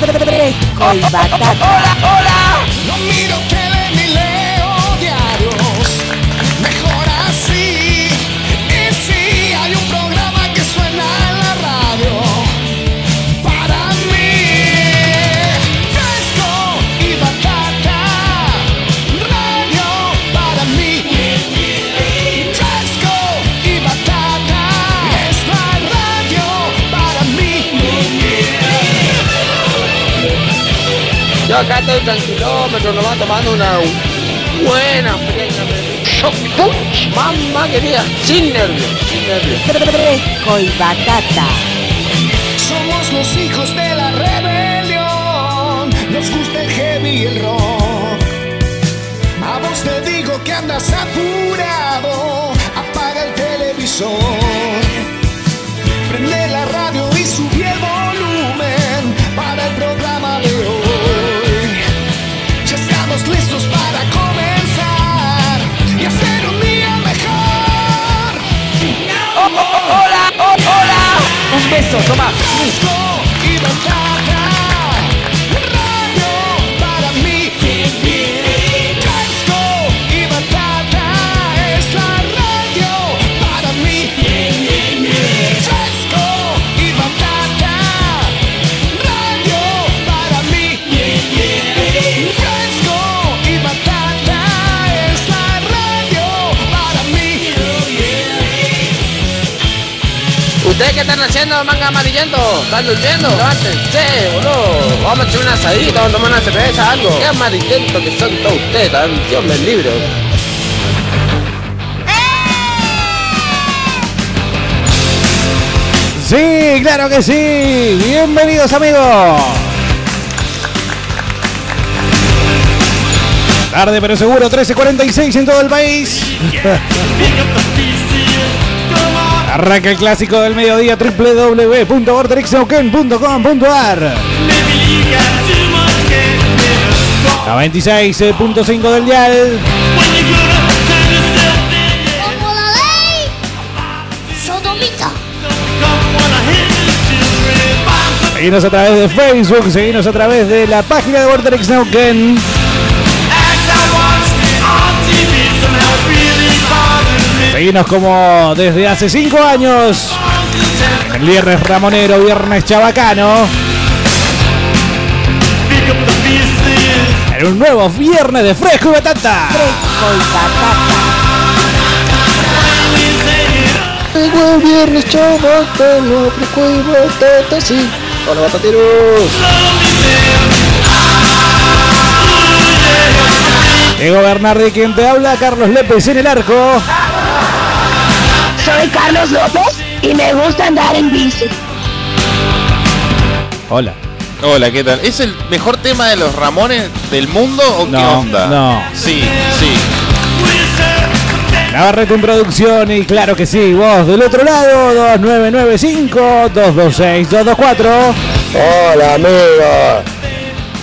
Fresco y batata. Hola, hola. Yo acá estoy tranquilómetro, nomás tomando una buena. Shock punch. Mamá querida, sin nervios, sin nervios. Fresco y batata. Somos los hijos de la rebelión. Nos gusta el heavy y el rock. A vos te digo que andas apurado. Un beso, toma. ¿Ustedes qué están haciendo, manga amarillento? ¿Están durmiendo? Levántense, boludo. Vamos a echar una asadita, vamos a tomar una cerveza, algo. Qué amarillento que son todos ustedes, tan Dios me libre. Sí, claro que sí. Bienvenidos amigos. Tarde pero seguro, 13.46 en todo el país. Arranca el clásico del mediodía www.vortexneuquén.com.ar A 26.5 del dial. como la ley sodomita. Seguinos a través de Facebook, seguinos a través de la página de Vortex. Seguinos como desde hace 5 años. El viernes Ramonero, viernes Chabacano. En un nuevo viernes de fresco y batata. Fresco y batata. Llegó el viernes, chabacano, fresco y batata, sí. Hola, batateros. Diego Bernardi quien te habla, Carlos Lépez en el arco. Soy Carlos López y me gusta andar en bici. Hola. Hola, ¿qué tal? ¿Es el mejor tema de los Ramones del mundo o qué onda? no. Sí, sí. Navarrete en producción y claro que sí, vos del otro lado, 2995-226-224. Hola amigo,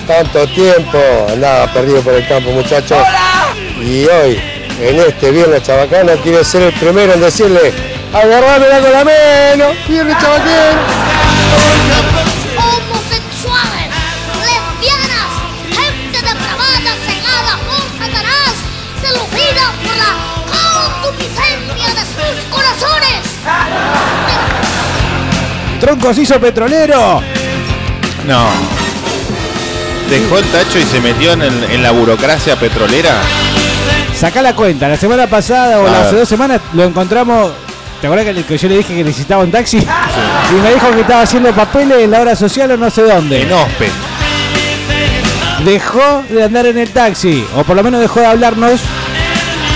tanto tiempo andaba perdido por el campo muchachos. Y hoy, en este viernes chabacano, quiero ser el primero en decirle, agarrámela con la mano, viernes chabacano. Homosexuales, lesbianas, gente depravada, cegada por Satanás, seducida por la concupiscencia de sus corazones. Troncos hizo petrolero. No. Dejó el tacho y se metió en, el- en la burocracia petrolera. Sacá la cuenta, la semana pasada o A hace dos semanas lo encontramos. ¿Te acuerdas que, yo le dije que necesitaba un taxi? Y me dijo que estaba haciendo papeles en la hora social o no sé dónde. En Ospe. Dejó de andar en el taxi, o por lo menos dejó de hablarnos.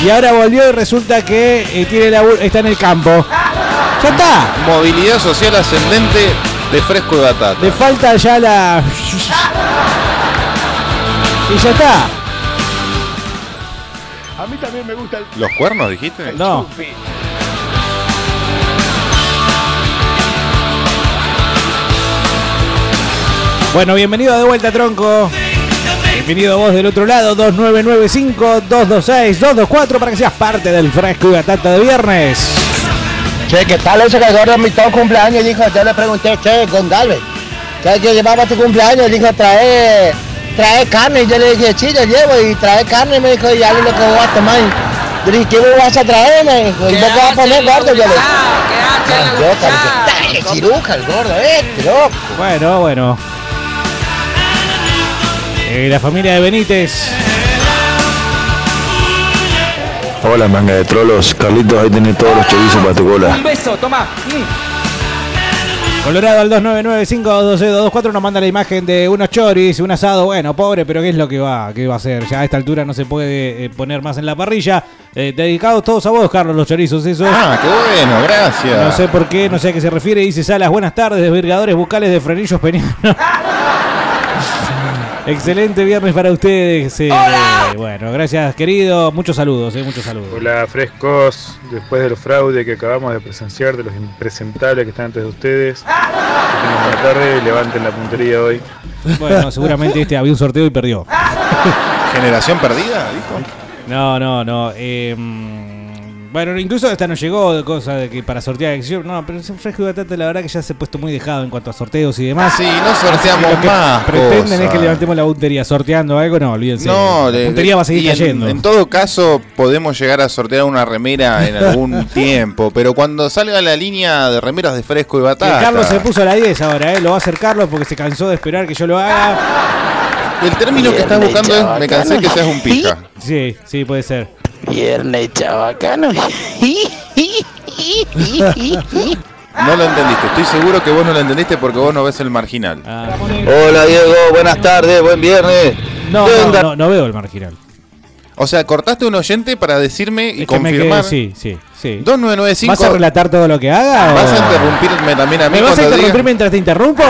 Y ahora volvió y resulta que eh, tiene laburo- está en el campo. Ya está. Movilidad social ascendente de fresco y batata. Le falta ya la. Y ya está. A mí también me gusta el ¿Los cuernos dijiste? No. Bueno, bienvenido de vuelta, tronco. Bienvenido vos del otro lado, 2995-226-224 para que seas parte del fresco y batata de viernes. Che, ¿qué tal ese que de mi todo cumpleaños? Dijo, yo le pregunté, che. ¿Sabes qué llevaba tu cumpleaños? Dijo, trae, trae carne. Y yo le dije, sí, yo llevo. Y trae carne. Me dijo, y ya lo que voy a tomar. Yo le dije, ¿qué me vas a traer? Me dijo, ¿y vos qué vas a poner gordo? Yo le dije, yo, dale, ciruja el gordo, este, loco. Bueno, bueno. Eh, la familia de Benítez. Hola, manga de trolos. Carlitos, ahí tenés todos los chorizos para tu cola. beso, toma. Colorado al 299-512-224 nos manda la imagen de unos choris, un asado. Bueno, pobre, pero ¿qué es lo que va, qué va a hacer? Ya a esta altura no se puede eh, poner más en la parrilla. Eh, dedicados todos a vos, Carlos, los chorizos, eso. Ah, qué bueno, gracias. No sé por qué, no sé a qué se refiere. Dice Salas, buenas tardes, desvirgadores bucales de frenillos penianos. Excelente viernes para ustedes. eh, bueno, gracias, querido. Muchos saludos, eh, muchos saludos. Hola frescos, después del fraude que acabamos de presenciar, de los impresentables que están antes de ustedes, que buena tarde, levanten la puntería hoy. Bueno, seguramente este había un sorteo y perdió. ¿Generación perdida? Dijo. No, no, no. eh, bueno, incluso hasta nos llegó de cosas de que para sortear. yo- No, pero fresco y batata, la verdad que ya se ha puesto muy dejado en cuanto a sorteos y demás. Sí, no sorteamos Lo que más Pretenden es que levantemos la puntería sorteando algo, no, olvídense. No, la puntería va a seguir en- cayendo. En, todo caso, podemos llegar a sortear una remera en algún tiempo, pero cuando salga la línea de remeras de fresco y batata. Carlos se puso a la 10 ahora, ¿eh? Lo va a hacer Carlos porque se cansó de esperar que yo lo haga. El término que estás buscando es me cansé que seas un pija. Sí, sí, puede ser. Viernes chabacano. No lo entendiste, estoy seguro que vos no lo entendiste porque vos no ves el marginal. Ah. Hola, Diego. Buenas tardes. Buen viernes. No, no veo el marginal. O sea, cortaste un oyente para decirme y Es que me confirmar. quedé- sí, sí, sí. 2995. ¿Vas a relatar todo lo que haga? o- ¿Vas a interrumpirme también a mí ¿Me vas a interrumpir diga mientras te interrumpo?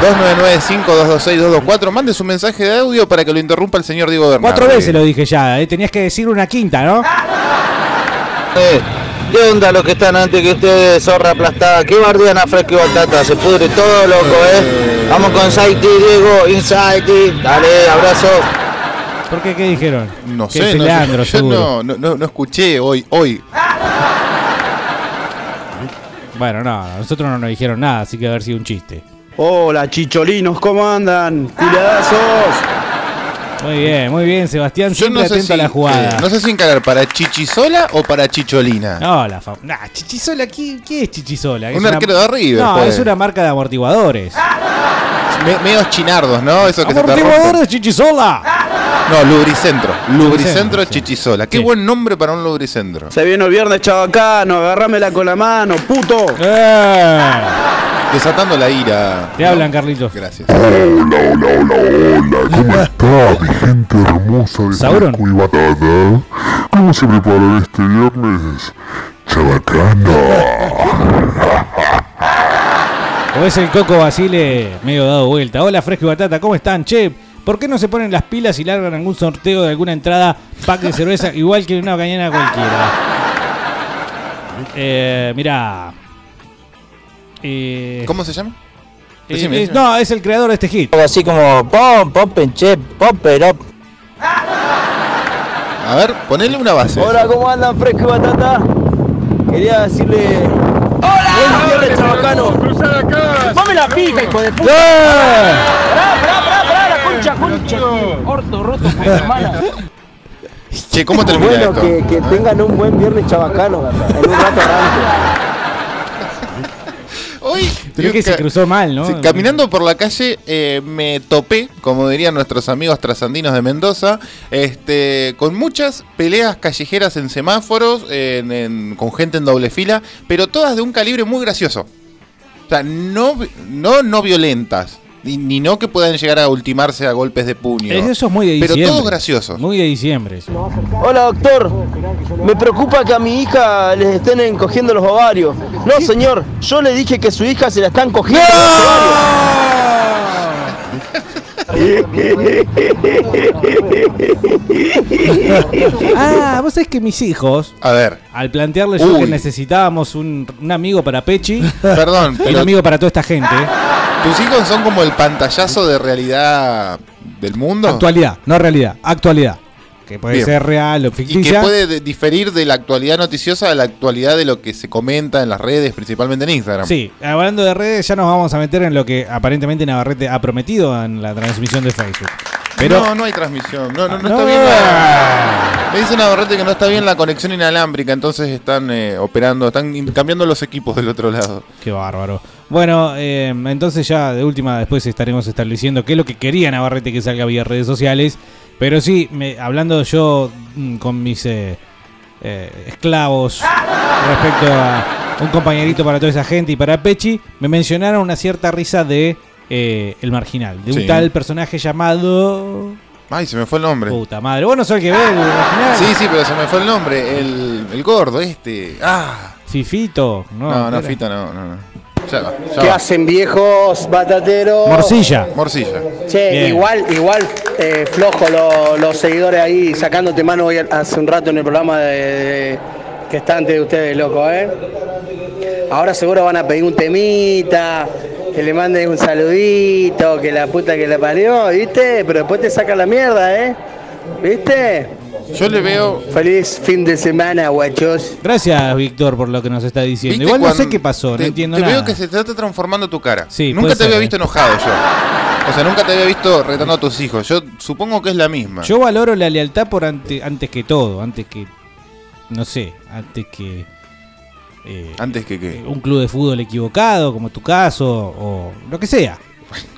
2995-226-224? Mande su mensaje de audio para que lo interrumpa el señor Diego Bernardi. Cuatro veces lo dije ya, ¿eh? tenías que decir una quinta, ¿no? Eh, ¿Qué onda los que están antes que ustedes, zorra aplastada? ¿Qué bardean a fresco y batata? Se pudre todo, loco, ¿eh? Vamos con Saiti, Diego. Insaiti. Dale, abrazo. ¿Por qué? ¿Qué dijeron? No Que sé, es no, Leandro, yo seguro. no, no, no, no escuché hoy, hoy. Bueno, no, a nosotros no nos dijeron nada, así que haber sido un chiste. Hola chicholinos, ¿cómo andan? Cuidadazos. Muy bien, muy bien, Sebastián, Yo siempre no sé, atento si, a la jugada. eh, no sé si encarar para Chichisola o para Chicholina. No, la fam- nah, Chichisola, ¿qué, qué es Chichisola? Es Un una- arquero de River, No, pues. es una marca de amortiguadores. Me- medios chinardos, ¿no? Eso que se. ¡Amortiguadores Chichisola! No, Lubricentro. Lubricentro sí. Chichisola. Qué Sí. buen nombre para un lubricentro. Se viene el viernes chabacano, agarrámela con la mano, puto. ¡Eh! Desatando la ira. Te hablan, Carlitos. Gracias. Hola, hola, hola, hola. ¿Cómo está mi gente hermosa de Sauron. Y Batata? ¿Cómo se preparan este viernes? Chabacano. O es el Coco Basile medio dado vuelta. Hola, Fresco y Batata, ¿cómo están? Che, ¿por qué no se ponen las pilas y largan algún sorteo de alguna entrada, pack de cerveza, igual que una mañana cualquiera? Eh, mirá. Eh, ¿Cómo se llama? Decime, eh, decime. no, es el creador de este hit. Así como pom, pom, che, pom, pero. A ver, ponele una base. Hola, ¿cómo andan, fresco y batata? Quería decirle. ¡Hola! Buen viernes, chabacano. ¡Dame la pija, hijo de puta! ¡Pará, pará, pará, pará! ¡La concha, concha! ¡Orto roto, con hermana! Che, ¿cómo termina Bueno, esto? que, que tengan un buen viernes chabacano. En un rato arranque. Hoy, que se cruzó mal, ¿no? sí, caminando por la calle eh, me topé, como dirían nuestros amigos trasandinos de Mendoza, este, con muchas peleas callejeras en semáforos, en- en- con gente en doble fila, pero todas de un calibre muy gracioso. O sea, no, no, no violentas, ni, ni no que puedan llegar a ultimarse a golpes de puño. Eso es muy de Pero diciembre. todos graciosos. Muy de diciembre. eso. Hola doctor, me preocupa que a mi hija les estén encogiendo los ovarios. No señor, yo le dije que su hija se la están cogiendo los Ah, vos sabés que mis hijos, A ver, al plantearles yo que necesitábamos un, un amigo para Pechi perdón, y un amigo para toda esta gente, tus hijos son como el pantallazo de realidad del mundo. actualidad, no realidad, actualidad. Que puede Bien. ser real o Y que ficticia. puede de- diferir de la actualidad noticiosa a la actualidad de lo que se comenta en las redes, principalmente en Instagram. Sí, hablando de redes, ya nos vamos a meter en lo que aparentemente Navarrete ha prometido en la transmisión de Facebook. Pero no, no hay transmisión. No, no, no No. está bien la... Me dice Navarrete que no está bien la conexión inalámbrica, entonces están eh, operando, están cambiando los equipos del otro lado. Qué bárbaro. Bueno, eh, entonces ya de última después estaremos estableciendo qué es lo que quería Navarrete que salga vía redes sociales. Pero sí, me, hablando yo mm, con mis eh, eh, esclavos respecto a un compañerito para toda esa gente y para Pechi, me mencionaron una cierta risa de eh, El Marginal, de un Sí. tal personaje llamado... Ay, se me fue el nombre. Puta madre, vos no sos el que ve el Marginal. Sí, sí, pero se me fue el nombre. El, el gordo este. Ah. Fifito. No, No, no, Fito, no, no, no. Ya va, ya ¿Qué va. hacen viejos batateros? Morcilla. Morcilla. Che, Bien. igual, igual eh, flojo lo- los seguidores ahí sacándote mano hoy hace un rato en el programa de, de- que está antes de ustedes, loco, ¿eh? Ahora seguro van a pedir un temita, que le mandes un saludito, que la puta que la parió, ¿viste? Pero después te sacan la mierda, ¿eh? ¿Viste? Yo le veo. Feliz fin de semana, guachos. Gracias, Víctor, por lo que nos está diciendo. ¿Viste Igual no sé qué pasó, te- no entiendo te nada. veo que se te está transformando tu cara. Sí, nunca te había visto ¿eh? enojado yo. O sea, nunca te había visto retando a tus hijos. Yo supongo que es la misma. Yo valoro la lealtad por ante- antes que todo, antes que. No sé, antes que. eh, Antes que qué. un club de fútbol equivocado, como tu caso, o lo que sea.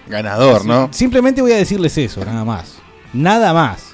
Ganador, ¿no? Simplemente voy a decirles eso, nada más. Nada más.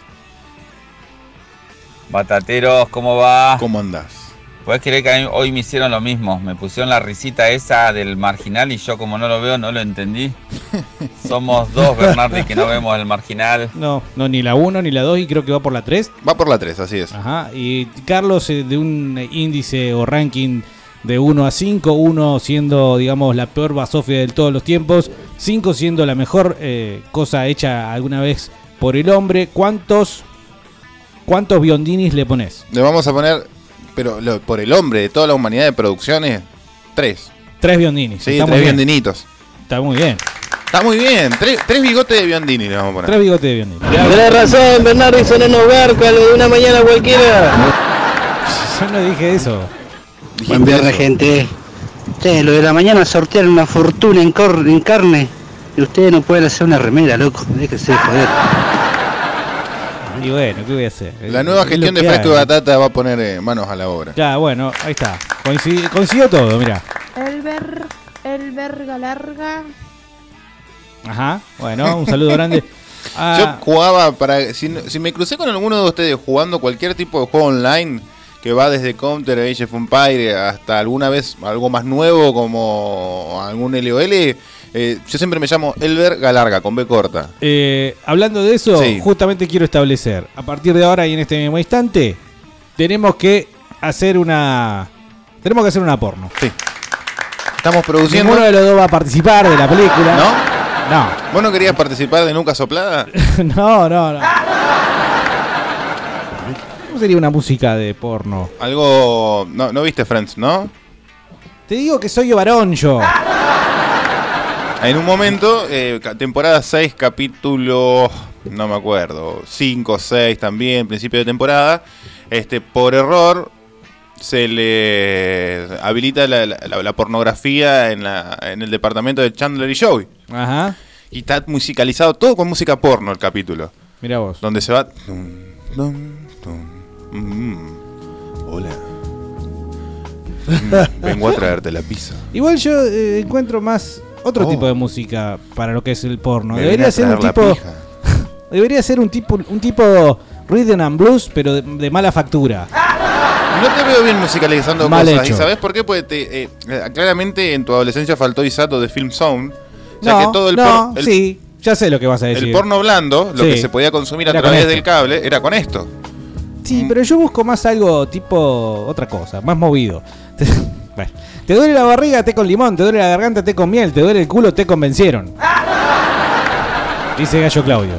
Batateros, ¿cómo va? ¿Cómo andás? Puedes creer que hoy me hicieron lo mismo. Me pusieron la risita esa del marginal y yo como no lo veo no lo entendí. Somos dos Bernardi que no vemos el marginal. No, no, ni la 1 ni la 2 y creo que va por la 3. Va por la 3, así es. Ajá, y Carlos eh, de un índice o ranking de 1 a 5, 1 siendo, digamos, la peor basofia de todos los tiempos, 5 siendo la mejor eh, cosa hecha alguna vez por el hombre. ¿Cuántos, cuántos biondinis le pones? Le vamos a poner, pero lo- por el hombre de toda la humanidad de producciones, tres. Tres biondinis. Sí, tres muy bien. biondinitos. Está muy bien. Está muy bien. Tres, tres bigotes de biondini le vamos a poner. Tres bigotes de biondini. Tenés razón, Bernardo, son unos garcas, lo de una mañana cualquiera. Yo no dije eso. Buen viernes, gente. Che, lo de la mañana sortearon una fortuna en, cor- en carne. Y ustedes no pueden hacer una remera, loco. Déjense de joder. Y bueno, ¿qué voy a hacer? La nueva Es gestión de Fresco de Batata va a poner eh, manos a la obra. Ya, bueno, ahí está. Coincidi- coincidió todo, mira. El ver, el verga larga. Ajá, bueno, un saludo grande. Ah, Yo jugaba para. Si me crucé con alguno de ustedes jugando cualquier tipo de juego online que va desde Counter, Age of Empire hasta alguna vez algo más nuevo como algún LOL, eh, yo siempre me llamo Elber Galarga con B corta. Eh, hablando de eso, Sí. justamente quiero establecer, a partir de ahora y en este mismo instante, tenemos que hacer una tenemos que hacer una porno. Sí. Estamos produciendo. Ninguno de los dos va a participar de la película. ¿No? No. ¿Vos no querías participar de Nunca Soplada? no, no, no. ¿Cómo sería una música de porno? Algo. No, no viste Friends, ¿no? Te digo que soy varón yo. En un momento, eh, temporada 6, capítulo, no me acuerdo, 5, 6 también, principio de temporada, este, por error se le habilita la, la- la- la pornografía en, la- en el departamento de Chandler y Joey. Ajá. Y está musicalizado todo con música porno el capítulo. Mira vos. Donde se va... mm, hola. Mm, Vengo a traerte la pizza. Igual yo eh, encuentro más otro Oh. tipo de música para lo que es el porno. Me Debería ser un tipo. Debería ser un tipo un tipo rhythm and blues pero de, de mala factura. No te veo bien musicalizando Mal cosas. hecho. ¿Y sabes por qué? Porque te, eh, eh, claramente en tu adolescencia faltó Isato de Film. O sea no, que todo el, no, el- sí, ya sé lo que vas a decir. el porno blando, lo Sí. que se podía consumir a Era través del cable, era con esto. Sí, pero yo busco más algo tipo otra cosa, más movido. Bueno, te duele la barriga, té con limón, te duele la garganta, té con miel, te duele el culo, te convencieron. Dice Gallo Claudio.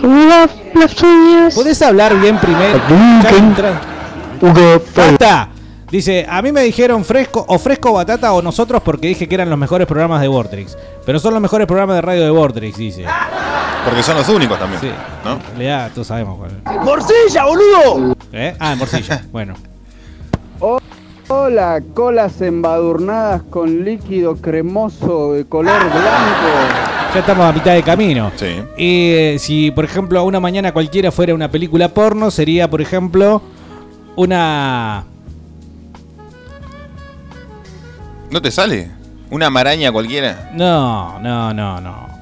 ¿Cómo va las uñas? ¿Podés hablar bien primero? Ya ¡Basta! Dice, a mí me dijeron fresco o fresco batata o nosotros porque dije que eran los mejores programas de Vortrix. Pero son los mejores programas de radio de Vortrix, dice. Porque son los únicos también. Sí. ¿no? Realidad, todos sabemos cuál. ¡Morcilla, boludo! ¿Eh? Ah, en morcilla. bueno. Hola, colas embadurnadas con líquido cremoso de color blanco. Ya estamos a mitad de camino. Sí. Y eh, si, por ejemplo, una mañana cualquiera fuera una película porno, sería, por ejemplo, una. ¿No te sale? ¿Una maraña cualquiera? No, no, no, no.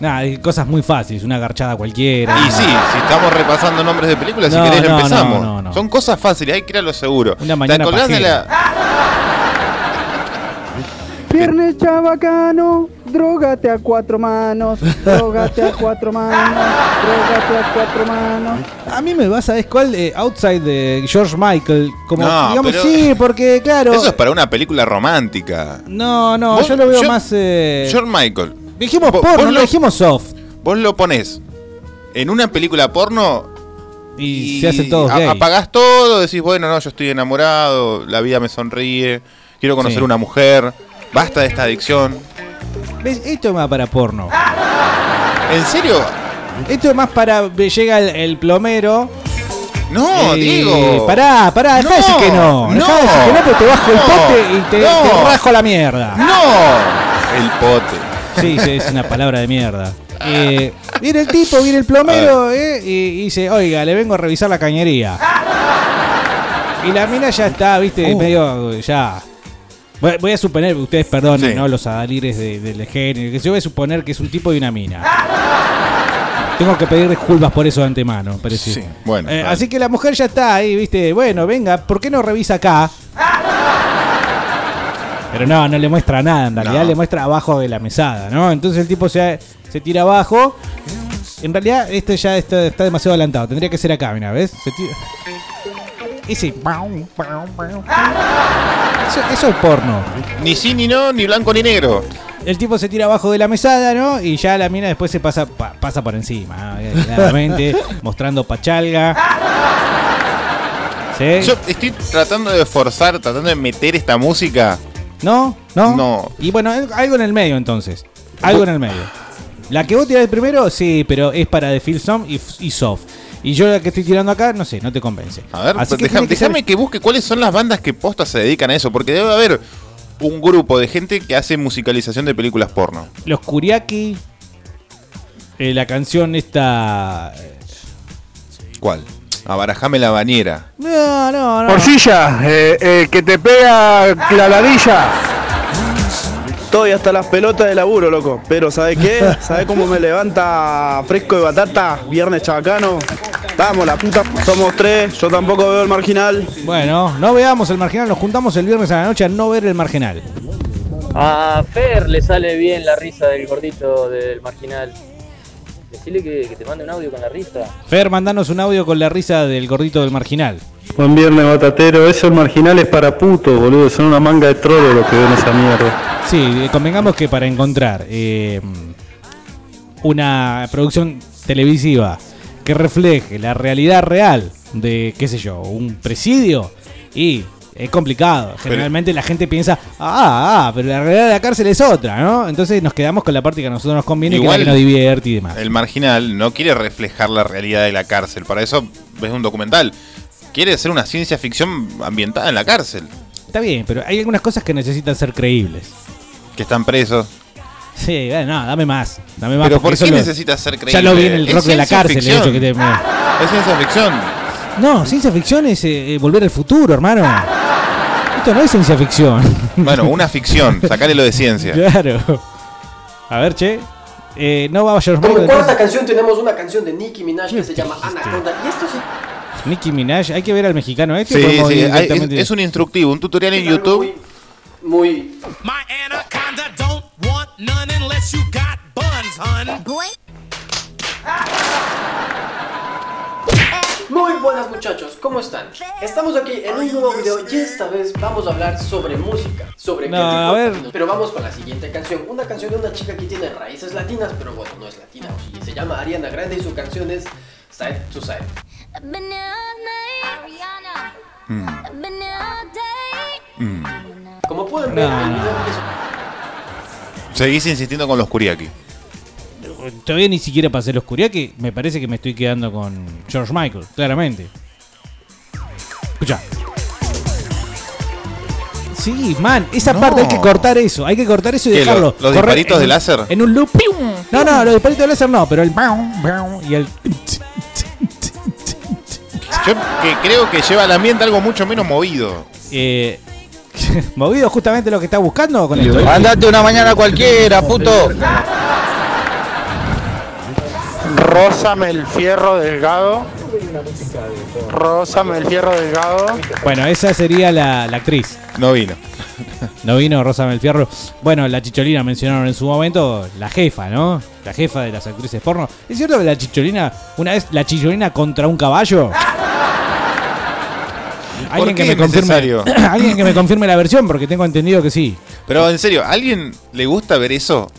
Nada, hay cosas muy fáciles, una garchada cualquiera. Y sí, si estamos repasando nombres de películas, No, si querés no, empezamos. no, no, no. Son cosas fáciles, hay que ir a lo seguro. Una mañana ¿Te acordás de pajera. la, Viernes chabacano, drogate a cuatro manos, drogate a cuatro manos, drogate a cuatro manos. A mí me va, ¿sabes cuál? Eh, Outside de George Michael. Como, No, digamos, pero- sí, porque, claro. Eso es para una película romántica. No, no, Vos- yo lo veo yo- más. Eh... George Michael. Dijimos porno, no lo- dijimos soft. Vos lo ponés en una película porno Y, se hacen todos gay. apagás todo, decís, bueno, no, yo estoy enamorado, la vida me sonríe, quiero conocer Sí. una mujer, basta de esta adicción. ¿Ves? Esto es más para porno. ¿En serio? Esto es más para. Llega el, el plomero. No, Diego. Pará, pará, dejá de decir que no. no, Dejá de decir que no, porque te bajo el no, pote y te, no. te rajo la mierda. ¡No! El pote. Sí, sí, es una palabra de mierda. Eh, viene el tipo, viene el plomero eh, y, y dice, oiga, le vengo a revisar la cañería. Y la mina ya está, viste, Uh. medio ya. Voy, voy a suponer, ustedes perdonen, ¿no? Los adalires de- del género, que yo voy a suponer que es un tipo y una mina. Tengo que pedir disculpas por eso de antemano, parece. Sí, bueno. Eh, dale. así que la mujer ya está ahí, viste, bueno, venga, ¿por qué no revisa acá? Pero no, no le muestra nada, en realidad No. le muestra abajo de la mesada, ¿no? Entonces el tipo se, se tira abajo. En realidad este ya está, está demasiado adelantado, tendría que ser acá, mira, ¿ves? Se tira- Y sí. Eso, eso es porno. Ni sí, ni no, ni blanco, ni negro. El tipo se tira abajo de la mesada, ¿no? Y ya la mina después se pasa, pa- pasa por encima, ¿no? claramente, mostrando pachalga. ¿Sí? Yo estoy tratando de forzar, tratando de meter esta música. ¿No? ¿No? No. Y bueno, algo en el medio entonces. Algo en el medio. La que vos tirás primero, sí, pero es para de Feel Some y, y Soft. Y yo la que estoy tirando acá, no sé, no te convence. A ver, Así que déjame que busque cuáles son las bandas que posta se dedican a eso, porque debe haber un grupo de gente que hace musicalización de películas porno. Los Kuriaki. eh, la canción esta. eh, ¿Cuál? Abarajame la bañera. No, no, no. Morcilla, eh, eh, que te pega la ladilla. Estoy hasta las pelotas de laburo, loco. Pero ¿sabes qué? ¿Sabes cómo me levanta fresco de batata? Viernes chabacano. Vamos, la puta. Somos tres. Yo tampoco veo el marginal. Bueno, no veamos el marginal, nos juntamos el viernes a la noche a no ver el marginal. A Fer le sale bien la risa del gordito del marginal. Decirle que, que te mande un audio con la risa. Fer, mandanos un audio con la risa del gordito del marginal. Buen viernes, batatero. Esos marginales para putos, boludo. Son una manga de trolo los que ven esa mierda. Sí, eh, convengamos que para encontrar eh, una producción televisiva que refleje la realidad real de, qué sé yo, un presidio, y es complicado. Generalmente la gente piensa, ah, ah, pero la realidad de la cárcel es otra, ¿no? Entonces nos quedamos con la parte que a nosotros nos conviene, que es la que nos divierte y demás. El marginal no quiere reflejar la realidad de la cárcel. Para eso ves un documental. Quiere hacer una ciencia ficción ambientada en la cárcel. Está bien, pero hay algunas cosas que necesitan ser creíbles. Que están presos. Sí, bueno, no, dame más. Dame más Pero ¿por qué necesitas ser creíble? Ya lo vi en el Es rock de la cárcel, el hecho que te- Es ciencia ficción. No, ciencia ficción es eh, eh, volver al futuro, hermano. Esto no es ciencia ficción. Bueno, una ficción. Sacale lo de ciencia. Claro. A ver, che. Eh, no va a George Como cuarta entonces. canción tenemos una canción de Nicki Minaj que se llama Anaconda. Y esto sí Nicki Minaj. Hay que ver al mexicano este. Sí, sí. hay- es un instructivo, un tutorial en YouTube. muy Muy buenas muchachos, ¿cómo están? Estamos aquí en un nuevo video y esta vez vamos a hablar sobre música, sobre No, qué a tipo de ver. Pero vamos con la siguiente canción, una canción de una chica que tiene raíces latinas, pero bueno, no es latina, o sí, se llama Ariana Grande y su canción es Side to Side. Mm. Mm. Como pueden ver, No, el video es Seguís insistiendo con los Kuriaki. Todavía ni siquiera pasé la oscuridad, que me parece que me estoy quedando con George Michael, claramente. Escucha. Sí, man, esa No. parte hay que cortar eso, hay que cortar eso y ¿Qué, dejarlo. lo- los disparitos en de láser? En un loop. ¡pium! No, no, los disparitos de láser no, pero el y el Yo que creo que lleva al ambiente algo mucho menos movido. eh, movido justamente lo que está buscando con esto. Andate una mañana cualquiera, puto. Rózame el fierro delgado. Rózame el fierro delgado. Bueno, esa sería la, la actriz. No vino. No vino Rosa Melfierro. Bueno, la Chicholina mencionaron en su momento la jefa, ¿no? La jefa de las actrices porno. ¿Es cierto que la Chicholina, una vez la Chicholina contra un caballo? Alguien qué que me confirme, alguien que me confirme la versión porque tengo entendido que sí. Pero en serio, ¿a alguien le gusta ver eso?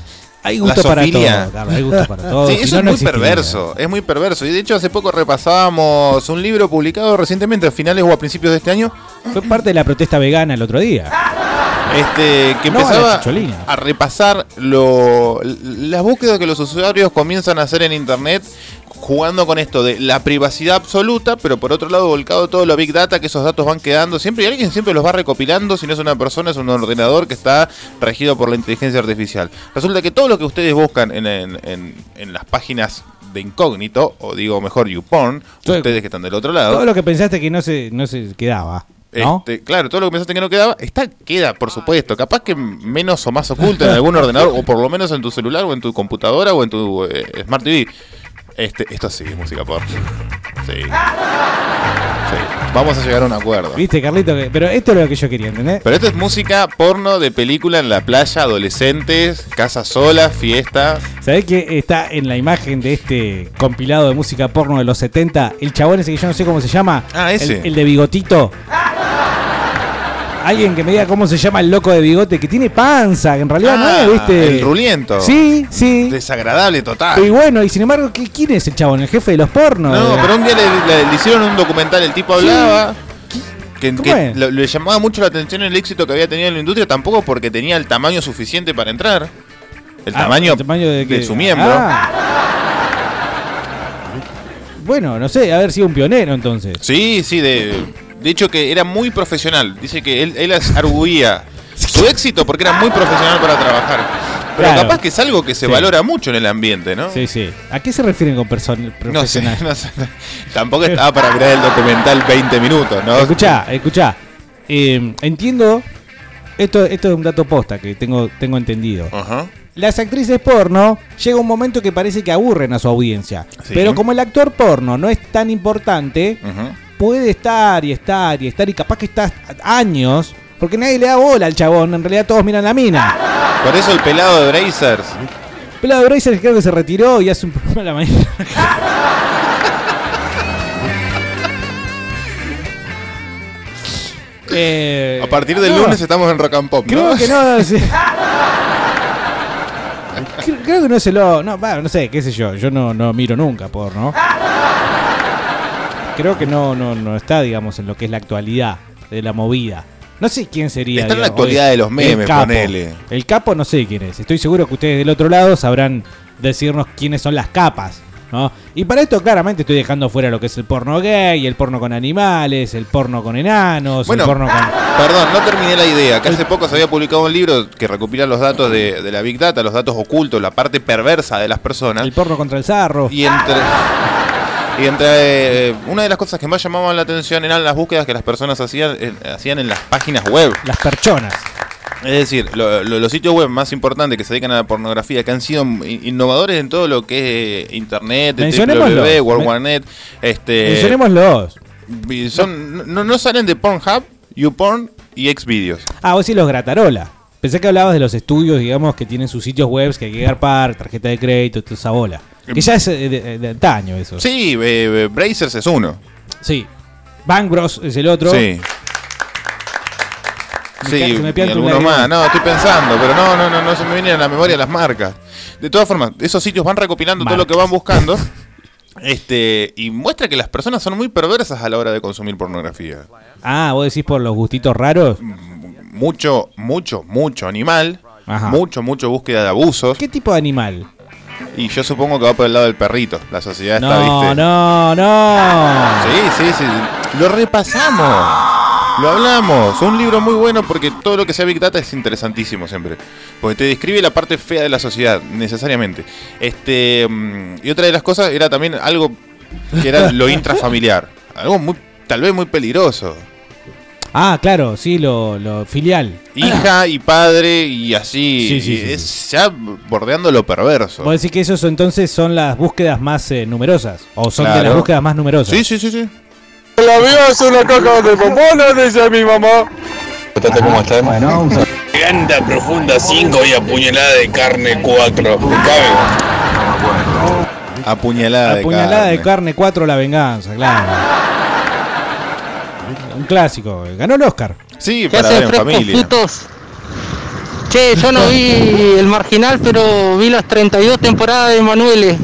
Hay gusto para todo, hay gusto para todo, Sí, si eso no, es muy perverso, es muy perverso. Y de hecho hace poco repasábamos un libro publicado recientemente, a finales o a principios de este año, Fue parte de la protesta vegana el otro día. Este, que No, empezaba a repasar lo, las búsquedas que los usuarios comienzan a hacer en internet jugando con esto de la privacidad absoluta, pero por otro lado volcado todo lo big data, que esos datos van quedando. Siempre y alguien siempre los va recopilando, si no es una persona, es un ordenador que está regido por la inteligencia artificial. Resulta que todo lo que ustedes buscan en, en- en- en las páginas de incógnito, o digo mejor YouPorn, ustedes que están del otro lado, Todo lo que pensaste que no se, no se quedaba, este, claro, todo lo que pensaste que no quedaba, está, queda, por supuesto. Capaz que menos o más oculto en algún ordenador, o por lo menos en tu celular, o en tu computadora, o en tu eh, Smart TV. Este, esto sí, es música porno. Sí. Sí. Vamos a llegar a un acuerdo. ¿Viste, Carlito? Que- Pero esto es lo que yo quería, ¿entendés? Pero esto es música porno de película en la playa, adolescentes, casa sola, fiesta. ¿Sabés que está en la imagen de este compilado de música porno de los 70? El chabón ese que yo no sé cómo se llama. Ah, ese. El, el de bigotito. Alguien que me diga cómo se llama el loco de bigote, que tiene panza, que en realidad no Ah, es, ¿viste? El ruliento. Sí, sí. Desagradable total. Y bueno, y sin embargo, ¿qué- ¿quién es el chabón? ¿El jefe de los pornos? No, pero un día le, le- le hicieron un documental, el tipo hablaba. Que, ¿Cómo que lo- le llamaba mucho la atención el éxito que había tenido en la industria, tampoco porque tenía el tamaño suficiente para entrar. El Ah, tamaño, el tamaño de, su miembro. Ah. Bueno, no sé, haber sido un pionero entonces. Sí, sí, de, de hecho que era muy profesional. Dice que él, él arguía su éxito porque era muy profesional para trabajar. Pero Claro. capaz que es algo que se Sí. valora mucho en el ambiente, ¿no? Sí, sí. ¿A qué se refieren con person No sé, profesional? no sé. Tampoco estaba para mirar el documental 20 minutos, ¿no? Escuchá, escuchá. Eh, entiendo. Esto, esto es un dato posta que tengo, tengo entendido. Ajá. Las actrices porno llega un momento que parece que aburren a su audiencia. Sí. Pero como el actor porno no es tan importante. Puede estar y estar y estar y capaz que está años. Porque nadie le da bola al chabón. En realidad todos miran la mina. Por eso el pelado de Brazers. Pelado de Bracer creo que se retiró y hace un programa a la mañana. Eh, A partir del no, lunes estamos en Rock and Pop, Creo ¿no? que no. sí. creo, creo que no se lo. No, va, no sé, qué sé yo. Yo no, no miro nunca porno. Creo que no, no, no está, digamos, en lo que es la actualidad de la movida. No sé quién sería. Está en la actualidad de los El memes, capo. ponele. El capo no sé quién es. Estoy seguro que ustedes del otro lado sabrán decirnos quiénes son las capas. ¿no? Y para esto claramente estoy dejando fuera lo que es el porno gay, el porno con animales, el porno con enanos, Bueno, el porno con... Perdón, no terminé la idea. Que hace poco se había publicado un libro que recopila los datos de, de la Big Data, los datos ocultos, la parte perversa de las personas. El porno contra el zarro. Y entre. Y entre eh, una de las cosas que más llamaban la atención eran las búsquedas que las personas hacían, eh, hacían en las páginas web. Las perchonas. Es decir, lo- lo- los sitios web más importantes que se dedican a la pornografía, que han sido in- innovadores en todo lo que es internet, Mencionémoslo. WWW, World Men- Net, este, Mencionémoslos. son, no, no salen de Pornhub, YouPorn y Xvideos. Ah, vos sí los Gratarola. Pensé que hablabas de los estudios, digamos, que tienen sus sitios web, que hay que garpar, tarjeta de crédito, toda esa bola. Que ya es eh, de, de- de antaño eso. Sí, eh, eh, Brazers es uno. Sí. Bang Bros es el otro. Sí. Me Sí, me y alguno más. No, estoy pensando, pero no, no, no, no se me vienen a la memoria las marcas. De todas formas, esos sitios van recopilando todo lo que van buscando. Este, y muestra que las personas son muy perversas a la hora de consumir pornografía. Ah, vos decís por los gustitos raros. Mucho, mucho, mucho animal. Ajá. Mucho, mucho búsqueda de abusos. ¿Qué tipo de animal? Y yo supongo que va por el lado del perrito. La sociedad está, No, ¿viste? no, no. Sí, sí, sí. Lo repasamos. Lo hablamos. Es un libro muy bueno porque todo lo que sea Big Data es interesantísimo siempre. Porque te describe la parte fea de la sociedad, necesariamente. Este mm, Y otra de las cosas era también algo que era lo intrafamiliar. Algo muy, tal vez muy peligroso. Ah, claro, sí, lo, lo filial. Hija y padre y así. Sí, sí, sí, es ya bordeando lo perverso. ¿Vos decís que esos entonces son las búsquedas más eh, numerosas? ¿O son de las búsquedas más numerosas? Sí, sí, sí, sí. La vida es una caca de bombona, dice mi mamá. ¿Cómo estás? Bueno, Giganta profunda 5 y apuñalada de carne 4. Apuñalada, Apuñalada de de carne 4, la venganza, claro. Clásico. Ganó el Oscar. Sí, ¿Qué para ver en familia. putos? Che, yo no vi el marginal, pero vi las 32 temporadas de Emanuele.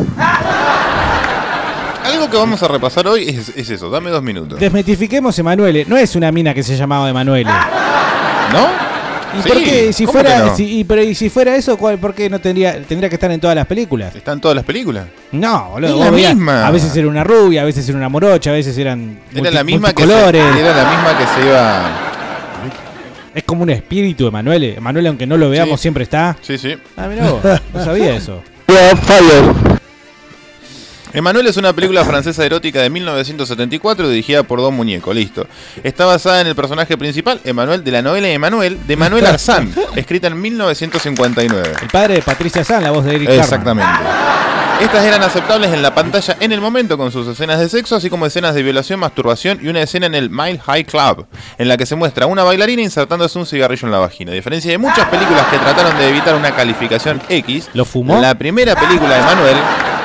Algo que vamos a repasar hoy es, es eso. Dame dos minutos. Desmetifiquemos Emanuele. No es una mina que se llamaba Emanuele. ¿No? ¿Y Sí, por qué? Si ¿cómo fuera, que no? si, y, pero, y si fuera eso, ¿cuál- ¿por qué no tendría, tendría que estar en todas las películas? ¿Está en todas las películas? No, boludo. Es vos la veías, misma. A veces era una rubia, a veces era una morocha, a veces eran Era multi- la misma que se, era la misma que se iba. Es como un espíritu, Emanuele. Emanuele, aunque no lo veamos, Sí. siempre está. Sí, sí. Ah, mirá vos. No sabía eso. Emanuel es una película francesa erótica de 1974 dirigida por Don Muñeco, listo. Está basada en el personaje principal, Emanuel, de la novela Emanuel, de Manuel Arzán, escrita en 1959. El padre de Patricia San, la voz de Eric. Exactamente. Estas eran aceptables en la pantalla en el momento con sus escenas de sexo, así como escenas de violación, masturbación y una escena en el Mile High Club, en la que se muestra a una bailarina insertándose un cigarrillo en la vagina. A diferencia de muchas películas que trataron de evitar una calificación X, ¿Lo fumó? la primera película de Manuel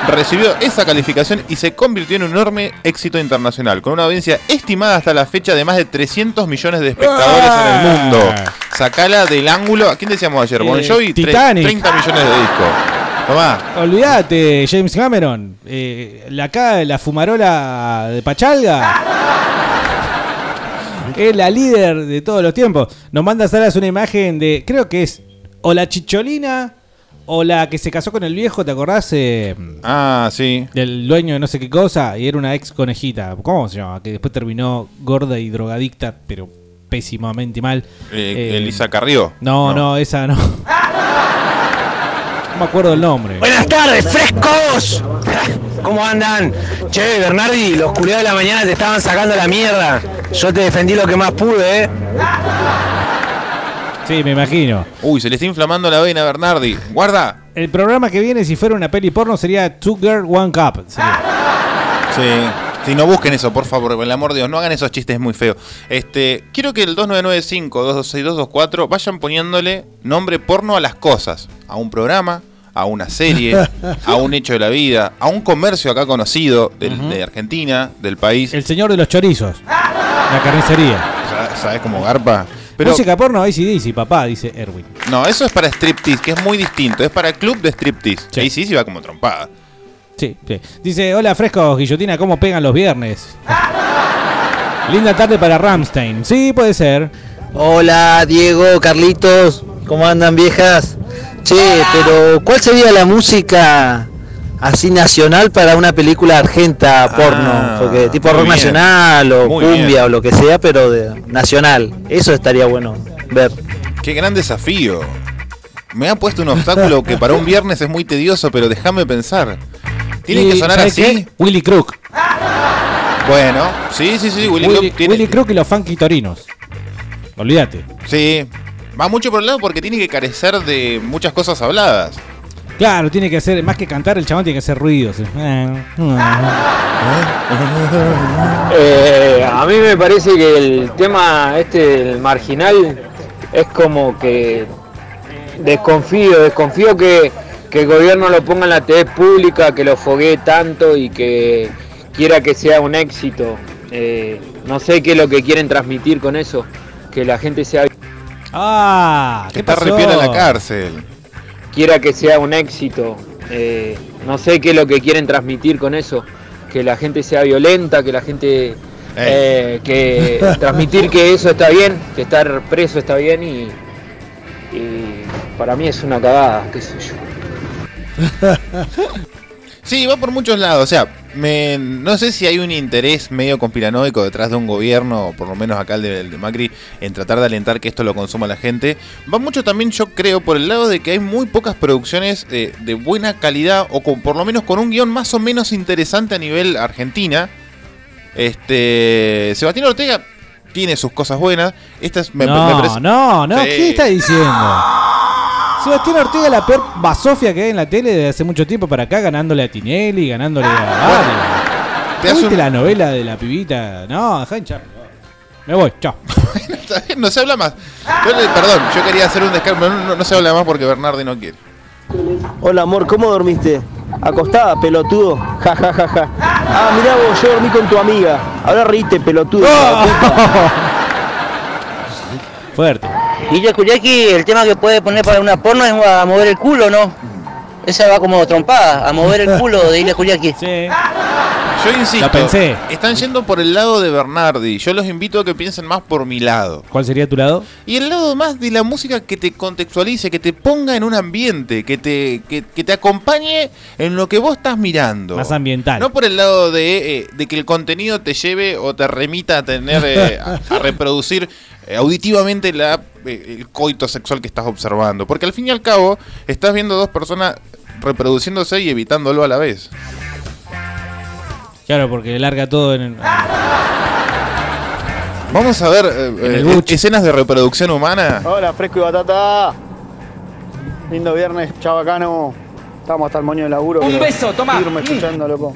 recibió esa calificación y se convirtió en un enorme éxito internacional, con una audiencia estimada hasta la fecha de más de 300 millones de espectadores en el mundo. Sacala del ángulo. ¿A quién decíamos ayer? Bon Eh, Jovi, Titanic. 30 millones de discos. Tomá. Olvídate, James Cameron. Eh, la, la fumarola de Pachalga. es la líder de todos los tiempos. Nos manda Salas una imagen de. Creo que es o la chicholina o la que se casó con el viejo, ¿te acordás? Eh, Ah, sí. del dueño de no sé qué cosa y era una ex conejita. ¿Cómo se llama? Que después terminó gorda y drogadicta, pero pésimamente mal. Eh, Eh, Elisa Carrió. No, no, esa no. No me acuerdo el nombre. Buenas tardes, frescos. ¿Cómo andan? Che, Bernardi, los culiados de la mañana te estaban sacando la mierda. Yo te defendí lo que más pude, ¿eh? Sí, me imagino. Uy, se le está inflamando la vena a Bernardi. Guarda. El programa que viene, si fuera una peli porno, sería Two Girl, One Cup. sería. Sí. Sí, no busquen eso, por favor, por el amor de Dios, no hagan esos chistes muy feos. Este, quiero que el 2995-226224 vayan poniéndole nombre porno a las cosas, a un programa, a una serie, a un hecho de la vida, a un comercio acá conocido del- de Argentina, del país. El señor de los chorizos. La carnicería. Sa- ¿Sabes cómo garpa? Pero Música porno, ACDC, papá, dice Erwin. no, eso es para striptease, que es muy distinto, es para club de striptease. Sí se va como trompada. Sí, sí. Dice, hola frescos, guillotina, ¿cómo pegan los viernes? Linda tarde para Ramstein. Sí, puede ser. Hola Diego, Carlitos, ¿cómo andan viejas? Che, pero ¿cuál sería la música así nacional para una película argenta porno? Porque tipo Ah, rock bien. nacional o Muy cumbia bien. o lo que sea, pero de nacional. Eso estaría bueno ver. Qué gran desafío. Me ha puesto un obstáculo que para un viernes es muy tedioso, pero déjame pensar. Tiene Y, que sonar ¿sabes así. qué? Willy Crook. Bueno, sí, sí, sí, Willy, Willy, Crook tiene- Willy Crook y los funky torinos. Olvídate. Sí. Va mucho por el lado porque tiene que carecer de muchas cosas habladas. Claro, tiene que hacer, más que cantar, el chabón tiene que hacer ruidos. Eh, a mí me parece que el tema este del marginal es como que desconfío, desconfío que, que el gobierno lo ponga en la TV pública, que lo foguee tanto y que quiera que sea un éxito. Eh, no sé qué es lo que quieren transmitir con eso, que la gente sea Ah, Que está repiola en la cárcel. Quiera que sea un éxito. Eh, no sé qué es lo que quieren transmitir con eso. Que la gente sea violenta, que la gente... eh, que transmitir que eso está bien, que estar preso está bien y, y para mí es una cagada, qué sé yo. Sí, va por muchos lados. O sea, me- no sé si hay un interés medio conspiranoico detrás de un gobierno, o por lo menos acá el de, el de Macri, en tratar de alentar que esto lo consuma la gente. Va mucho también, yo creo, por el lado de que hay muy pocas producciones eh, de buena calidad, o con, por lo menos con un guion más o menos interesante a nivel Argentina. Este. Sebastián Ortega tiene sus cosas buenas. Esta es, me, no, me parece- no, no. ¿qué está diciendo? Sebastián Ortega es la peor basofia que hay en la tele desde hace mucho tiempo para acá, ganándole a Tinelli, ganándole a varios. te hace ¿Viste un- la novela de la pibita? No, dejá de hinchar. Me voy, chao. No se habla más. Yo le- perdón, yo quería hacer un descargo, pero no, no se habla más porque Bernardi no quiere. Hola amor, ¿cómo dormiste? Acostada, pelotudo. Ja, ja, ja, ja. Ah, mirá vos, yo dormí con tu amiga. Ahora reíste, pelotudo. de Guille Kuriaki, el tema que puede poner para una porno es a mover el culo, ¿no? Esa va como trompada, a mover el culo de Ilya Kuriaki. Sí. Yo insisto, La pensé. están yendo por el lado de Bernardi. Yo los invito a que piensen más por mi lado. ¿Cuál sería tu lado? Y el lado más de la música que te contextualice, que te ponga en un ambiente, que te, que, que te acompañe en lo que vos estás mirando. Más ambiental. No por el lado de, eh, de que el contenido te lleve o te remita a tener eh, a, a reproducir auditivamente la, eh, el coito sexual que estás observando. Porque al fin y al cabo estás viendo dos personas reproduciéndose y evitándolo a la vez. Claro, porque larga todo en. Vamos a ver eh, el eh, escenas de reproducción humana. Hola, fresco y batata. Lindo viernes, chabacano. Estamos hasta el moño de laburo. Un beso, toma. Firme escuchando, loco.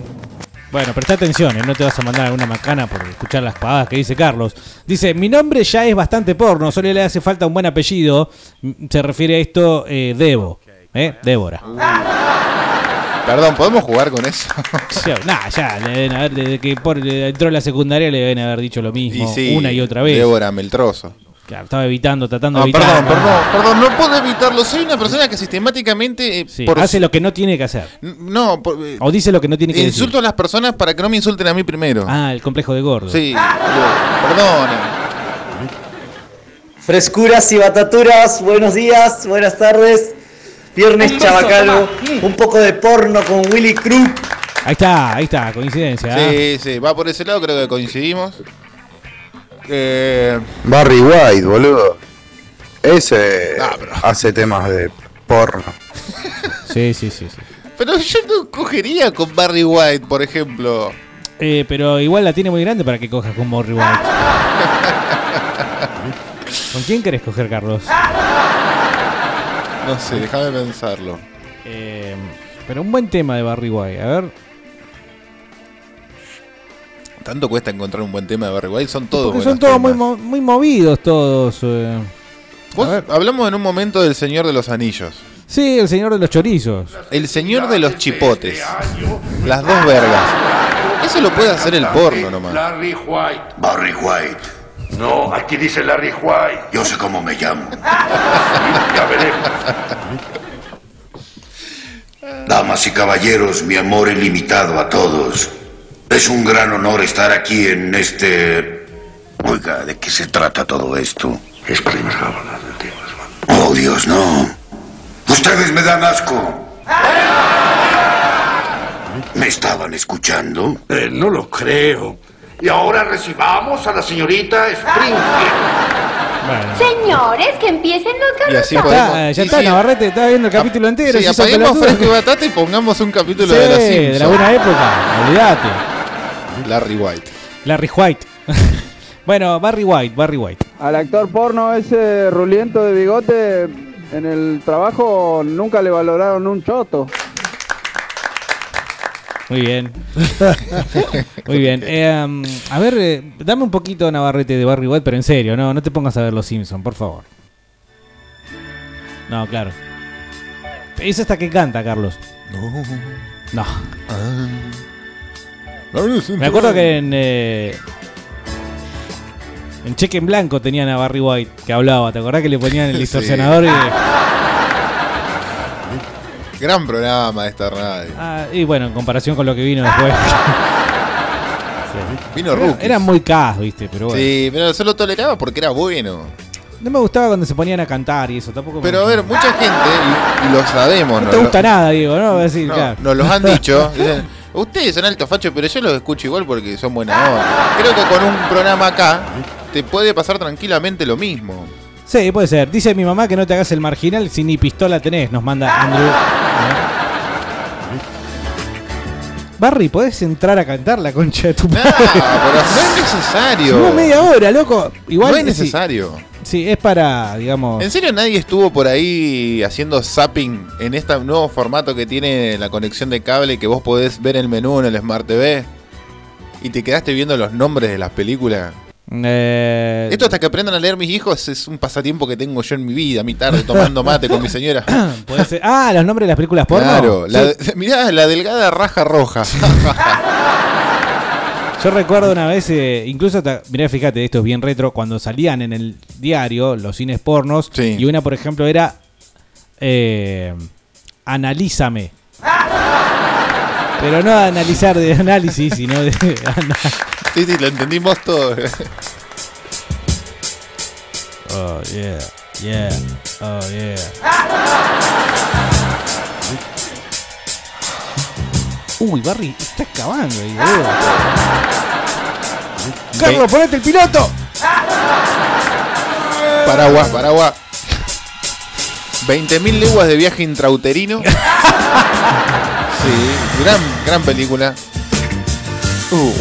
Bueno, presta atención, eh, no te vas a mandar alguna macana por escuchar las pavadas que dice Carlos. Dice, mi nombre ya es bastante porno, solo le hace falta un buen apellido. Mm, Se refiere a esto eh, Debo. ¿Eh? Débora. Perdón, ¿podemos jugar con eso? Nah, ya, le deben haber, desde que por- entró la secundaria le deben haber dicho lo mismo Y sí, una y otra vez. Débora Meltroso. Claro, estaba evitando, tratando Ah, de evitar. perdón, perdón, perdón, no puedo evitarlo. Soy una persona que sistemáticamente. eh, Sí, por- hace lo que no tiene que hacer. No, por- eh, O dice lo que no tiene que decir. insulto a las personas para que no me insulten a mí primero. Ah, el complejo de gordo. Sí, perdón. Frescuras y bataturas, buenos días, buenas tardes. Viernes chabacano, un poco de porno con Willy Cruz. Ahí está, ahí está, coincidencia. ¿ah? Sí, sí, va por ese lado, creo que coincidimos. Eh, Barry White, boludo. Ese Ah, hace temas de porno. Sí, sí, sí, sí. pero yo no cogería con Barry White, por ejemplo. Eh, pero igual la tiene muy grande para que cojas con Morri White. ¿Con quién querés coger, Carlos? No sé, déjame pensarlo. Eh, pero un buen tema de Barry White. A ver. Tanto cuesta encontrar un buen tema de Barry White, son todos Porque son todos muy, mo- muy movidos todos. eh. Vos- hablamos en un momento del Señor de los Anillos. Sí, el señor de los chorizos. El Señor de los Chipotes. Las dos vergas. Eso lo puede hacer el porno nomás. Larry White. Barry White. No, aquí dice Larry White. Yo sé cómo me llamo. ya veremos. Damas y caballeros, mi amor ilimitado a todos. Es un gran honor estar aquí en este... Oiga, ¿de qué se trata todo esto? Es Oh, Dios, no. Ustedes me dan asco. ¿Me estaban escuchando? Eh, no lo creo. Y ahora recibamos a la señorita Springfield. Señores, que empiecen los Y así podemos. Ah, ya y está, sí, Navarrete, estaba viendo el capítulo entero. Sí, apaguemos pelotudo. Y Batata y pongamos un capítulo Sí, de la de Simpsons. la buena época, olvídate. Larry White. Larry White. bueno, Barry White, Barry White. Al actor porno ese ruliento de bigote en el trabajo nunca le valoraron un choto. Muy bien. Muy bien. Eh, um, a ver, eh, dame un poquito Navarrete de Barry White, pero en serio, no, no te pongas a ver Los Simpsons, por favor. No, claro. Es hasta que canta, Carlos. No. Me acuerdo que en. eh, en Cheque en Blanco tenían a Barry White que hablaba. ¿Te acordás que le ponían el Sí. distorsionador? Y, Gran programa esta radio. Ah, y bueno, en comparación con lo que vino después. Vino Era- Rookies. Era muy cas, viste, pero bueno. Sí, pero se lo toleraba porque era bueno. No me gustaba cuando se ponían a cantar y eso, tampoco me Pero a ver, mucha gente, y, y lo sabemos, No ¿no? te gusta nada, Diego, ¿no? Voy a decir, No, claro. nos los han dicho. dicen, Ustedes son altos fachos, pero yo los escucho igual porque son buena onda. Creo que con un programa acá te puede pasar tranquilamente lo mismo. Sí, puede ser. Dice mi mamá que no te hagas el marginal si ni pistola tenés, nos manda Andrew. Barry, ¿podés entrar a cantar la concha de tu No, madre? pero no es necesario. No, media hora, loco. Igual no es necesario. Sí, es para, digamos. ¿En serio nadie estuvo por ahí haciendo zapping en este nuevo formato que tiene la conexión de cable que vos podés ver el menú en el Smart TV? Y te quedaste viendo los nombres de las películas. Eh, Esto hasta que aprendan a leer mis hijos es un pasatiempo que tengo yo en mi vida, a mi tarde, tomando mate con mi señora. puede ser- Ah, los nombres de las películas porno. Claro, la, Sí. mirá, la delgada raja roja. Yo recuerdo una vez, eh, incluso, mirá, fíjate, esto es bien retro, cuando salían en el diario los cines pornos, y una, por ejemplo, era eh, Analízame. Pero no analizar de análisis, sino de... ana- Sí, sí, lo entendimos todo. Oh, yeah, yeah, oh, yeah. Uy, Barry, está acabando ahí, boludo. Carlos, ponete el piloto. Paraguas, paraguas. 20.000 leguas de viaje intrauterino. Sí, gran, gran película. Uh,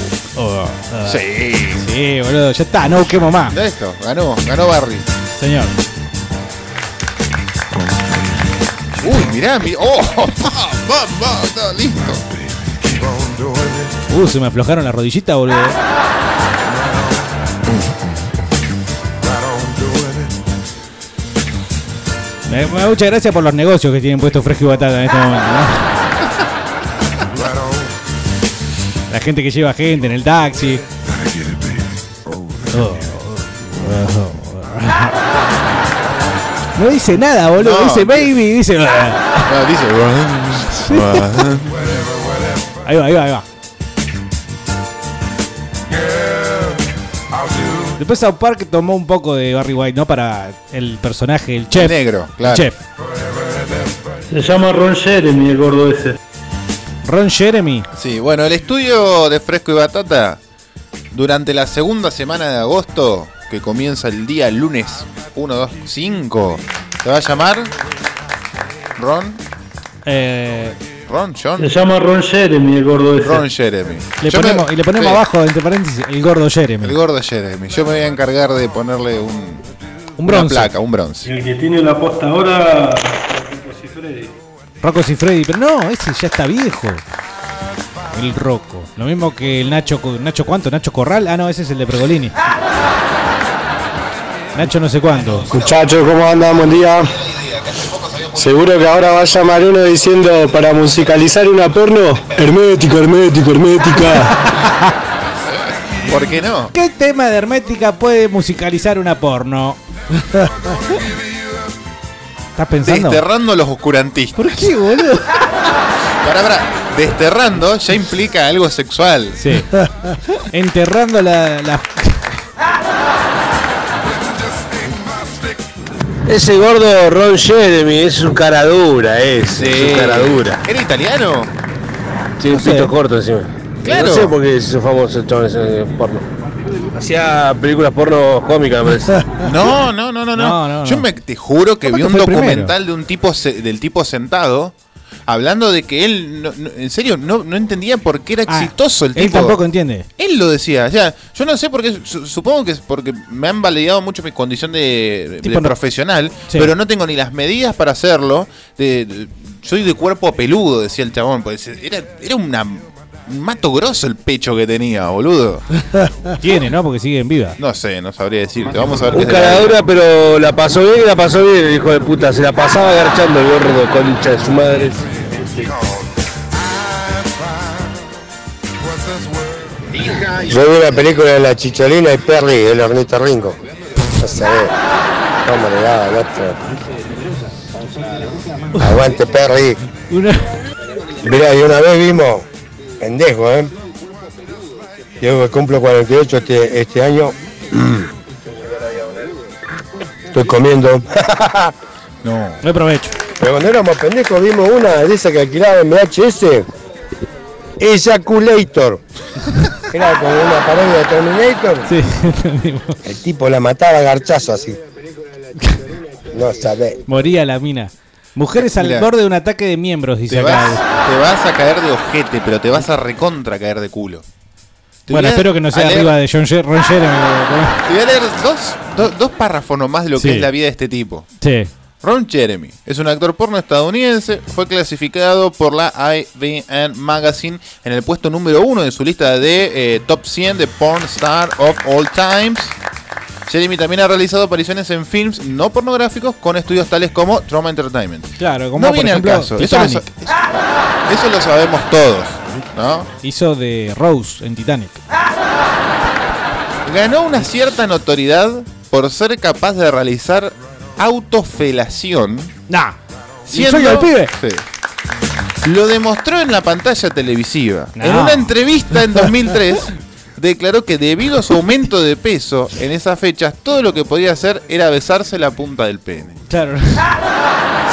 sí. Sí, boludo, ya está, no busquemos más. De esto, ganó, ganó Barry. Señor. Uy, mirá, mi- Oh, va, va, está listo. Uh, se me aflojaron las rodillitas, boludo. Me, me da mucha gracia por los negocios que tienen puesto fresco y batata en este momento, ¿no? La gente que lleva gente en el taxi. Oh. No dice nada, boludo. No, dice baby, dice. Ah, dice. Ahí va, ahí va, ahí va. Después South Park tomó un poco de Barry White, ¿no? Para el personaje, el chef. negro, claro. Chef. Se llama Ron Jeremy, el gordo ese. Ron Jeremy. Sí, bueno, el estudio de Fresco y Batata, durante la segunda semana de agosto, que comienza el día lunes 1, 2, 5, se va a llamar Ron. Eh, Ron, John. Se llama Ron Jeremy, el gordo ese. Ron Jeremy. Le ponemos, me- y le ponemos sí, abajo, entre paréntesis, el gordo Jeremy. El gordo Jeremy. Yo me voy a encargar de ponerle un, Un una bronce. placa, un bronce. El que tiene la posta ahora. Freddy. Rocco y Freddy, pero no, ese ya está viejo. El Rocco. Lo mismo que el Nacho. Co- ¿Nacho cuánto? ¿Nacho Corral? Ah, no, ese es el de Pregolini. Nacho no sé cuánto. Muchachos, ¿cómo andan? Buen día. Seguro que ahora va a llamar uno diciendo para musicalizar una porno. Hermética, hermética, hermética. ¿Por qué no? ¿Qué tema de Hermética puede musicalizar una porno? ¿Estás pensando? Desterrando a los oscurantistas. ¿Por qué, boludo? Para, para. Desterrando ya implica algo sexual. Sí. Enterrando la, la- Ese gordo Ron Jeremy es un cara dura, es, es un cara dura. ¿Era italiano? Tiene un pito corto encima. Claro. No sé por qué se hizo famoso el chabón porno. Hacía películas porno cómicas, me parece. No, no, no, no, no. No, no, Yo no. me te juro que Capaz vi que un primero. documental de un tipo se- del tipo sentado hablando de que él no- no- en serio no, no entendía por qué era Ah, exitoso el tipo. Él tampoco entiende. Él lo decía, o sea, yo no sé por qué, su- supongo que es porque me han validado mucho mi condición de, de profesional, Sí. pero no tengo ni las medidas para hacerlo. de- de- soy de cuerpo peludo, decía el chabón, pues era, era una, un mato grosso el pecho que tenía, boludo. Tiene, ¿no? Porque sigue en vida. No sé, no sabría decirte. Vamos a ver Un pero la pasó bien y la pasó bien, el hijo de puta. Se la pasaba agarchando el gordo concha de su madre. Yo vi una película de la Chicholina y Perry, el Ernesto Ringo. No sabés cómo le daba el otro. Aguante Perry. Mirá, y una vez vimos, pendejo, ¿eh? Yo que cumplo 48 este, este año. Estoy comiendo. No. No aprovecho. Pero cuando éramos pendejos vimos una de esas que alquilaba en VHS. Ejaculator. Era como una parodia de Terminator. Sí, entendimos. El tipo la mataba a garchazo así. No sabés. Moría la mina. Mujeres al Mira. borde de un ataque de miembros, dice Te vas, acá. te vas a caer de ojete, pero te vas a recontra caer de culo. Te Bueno, voy a- espero que no sea a leer- arriba de John Jer- Ron Jeremy. Te voy a leer dos, dos, dos párrafos nomás de lo que es la vida de este tipo. Sí. Ron Jeremy es un actor porno estadounidense. Fue clasificado por la IVN Magazine en el puesto número uno de su lista de eh, top 100 de Porn Star of All Times. Jeremy también ha realizado apariciones en films no pornográficos con estudios tales como Trauma Entertainment. Claro, como no por viene ejemplo al caso. Eso lo, eso sabemos todos. ¿no? Hizo de Rose en Titanic. Ganó una cierta notoriedad por ser capaz de realizar autofelación. Nah. Siendo- ¿Soy el pibe? Sí. Lo demostró en la pantalla televisiva. No. En una entrevista en 2003, declaró que debido a su aumento de peso en esas fechas, todo lo que podía hacer era besarse la punta del pene. Claro.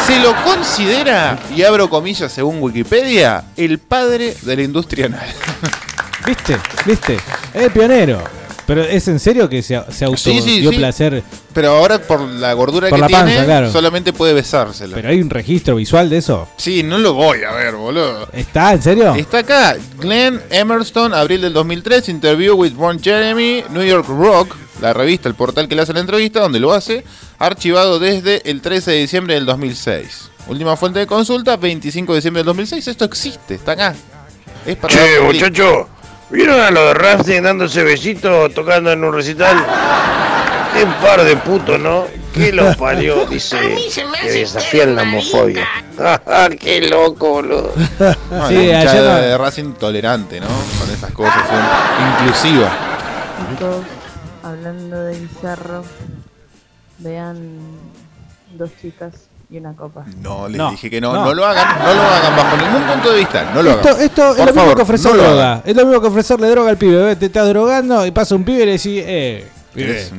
Se lo considera, y abro comillas según Wikipedia, el padre de la industria anal. ¿Viste? ¿Viste? Es pionero. Pero es en serio que se, se auto Sí, sí, dio sí. placer. Pero ahora por la gordura Por que la panza, tiene, claro. solamente puede besársela. Pero hay un registro visual de eso. Sí, no lo voy a ver, boludo. ¿Está? ¿En serio? Está acá, Glenn Emerston, abril del 2003, interview with Ron Jeremy, New York Rock, la revista, el portal que le hace la entrevista, donde lo hace, archivado desde el 13 de diciembre del 2006. Última fuente de consulta, 25 de diciembre del 2006. Esto existe, está acá. Es para Che, muchacho, ¿vieron a los de Rafting dándose besitos tocando en un recital? Qué par de putos, ¿no? ¿Qué lo parió? Dice que desafían la homofobia. ¡Qué loco, boludo! No, Sí, la ayer de Racing tolerante, ¿no? Con esas cosas, son inclusiva. Chicos, hablando de bizarro, vean dos chicas y una copa. No, les No, dije que no, no. no, lo hagan, no lo hagan bajo ningún punto de vista, no lo Esto, hagan. esto es lo mismo que ofrecer no droga. hagan. Es lo mismo que ofrecerle droga al pibe. Te estás drogando y pasa un pibe y le decís, eh.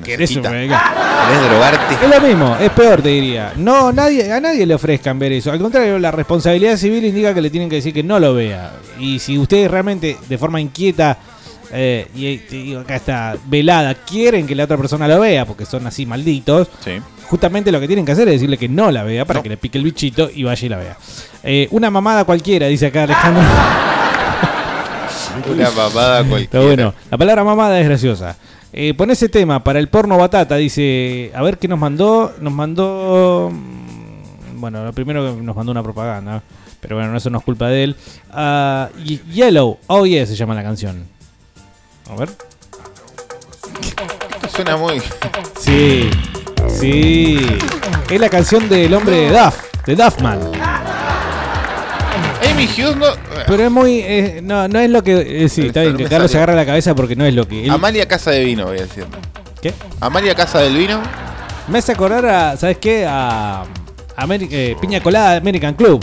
¿Querés drogarte? Es lo mismo, es peor, te diría. No, nadie, a nadie le ofrezcan ver eso. Al contrario, la responsabilidad civil indica que le tienen que decir que no lo vea. Y si ustedes realmente, de forma inquieta, eh, y acá está velada, quieren que la otra persona lo vea, porque son así malditos, Sí. justamente lo que tienen que hacer es decirle que no la vea para que le pique el bichito y vaya y la vea. Eh, una mamada cualquiera, dice acá Alejandro. Una mamada cualquiera. bueno. La palabra mamada es graciosa. Eh, pon ese tema para el porno batata. Dice, a ver qué nos mandó. Nos mandó. mm, Bueno, lo primero que nos mandó una propaganda. Pero bueno, eso no es culpa de él. Ah, Yellow, oh yeah, se llama la canción. A ver. Suena muy. Sí, sí. Es la canción del hombre de Duff, de Duffman. Amy Hughes no. Pero es muy. eh, no, no es lo que. eh, sí, está bien, que me Carlos se salió. agarra la cabeza porque no es lo que. él- Amalia Casa de Vino, voy a decir. ¿Qué? Amalia Casa del Vino. Me hace acordar a, ¿sabes qué? A Ameri- eh, Piña Colada de American Club.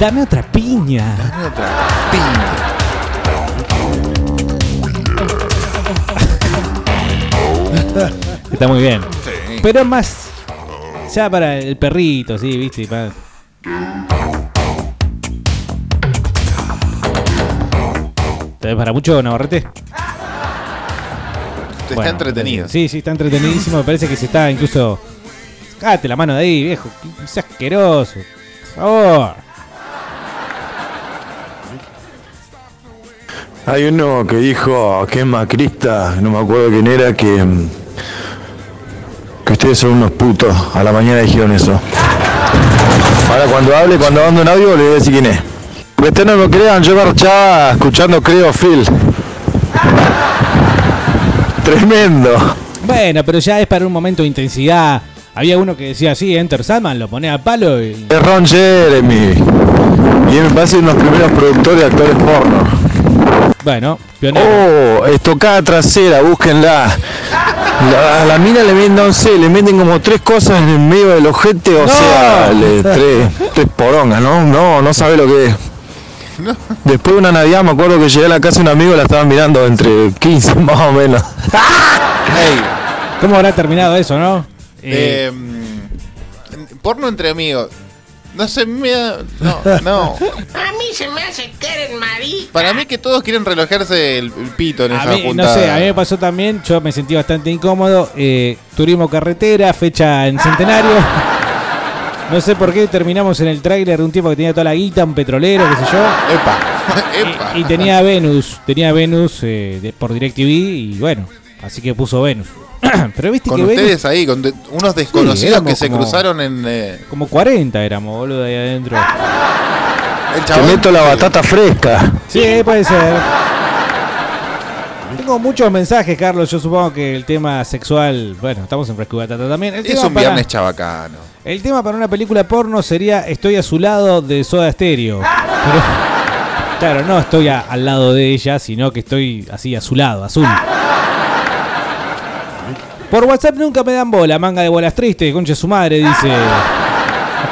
Dame otra piña. Dame otra piña. Está muy bien. Sí. Pero es más. Ya para el perrito, sí, viste. Y para- ¿Te ves para mucho, Navarrete? Está Bueno, entretenido. Sí, sí, está entretenidísimo. Me parece que se está incluso. Cállate la mano de ahí, viejo. Seas asqueroso. Por favor. Hay uno que dijo que es macrista, no me acuerdo quién era, que, que ustedes son unos putos. A la mañana dijeron eso. Ahora cuando hable, cuando mando un audio, le voy a decir quién es. Que ustedes no me crean, yo marchaba escuchando Creo Phil. Tremendo. Bueno, pero ya es para un momento de intensidad. Había uno que decía así, Enter Salman, lo pone a palo y. Es Ron Jeremy. Y él me parece uno de los primeros productores de actores porno. Bueno, pionero. Oh, estocada trasera, búsquenla. La, la mina le meten, no sé, le meten como tres cosas en el medio del ojete, o No. sea, le- tres, tres porongas, ¿no? No, no sabe lo que es. Después de una Navidad me acuerdo que llegué a la casa de un amigo y la estaban mirando entre 15 más o menos. Ey, ¿Cómo habrá terminado eso, no? Eh, mm, porno entre amigos. No sé, me da- No, no. A mí se me hace que eres marica. Para mí que todos quieren relojarse el, el pito en A esa mí, no sé, a mí me pasó también, yo me sentí bastante incómodo. eh, turismo carretera, fecha en centenario. No sé por qué terminamos en el tráiler de un tipo que tenía toda la guita, un petrolero, qué sé yo. Epa, epa. Y, y tenía Venus, tenía Venus eh, de- por DirecTV y bueno, así que puso Venus. Pero viste Con que ustedes Venus, ahí, con de- unos desconocidos que se como- cruzaron en. eh, como 40 éramos, boludo, ahí adentro. el Te meto la batata fresca. Sí, puede ser. Tengo muchos mensajes, Carlos. Yo supongo que el tema sexual. Bueno, estamos en Fresco y Batata también. El Es un para- viernes chabacano. El tema para una película porno sería Estoy a su lado de Soda Stereo. Pero, claro, no estoy a- al lado de ella, sino que estoy así a su lado, azul. Por WhatsApp nunca me dan bola, manga de bolas tristes, concha su madre, dice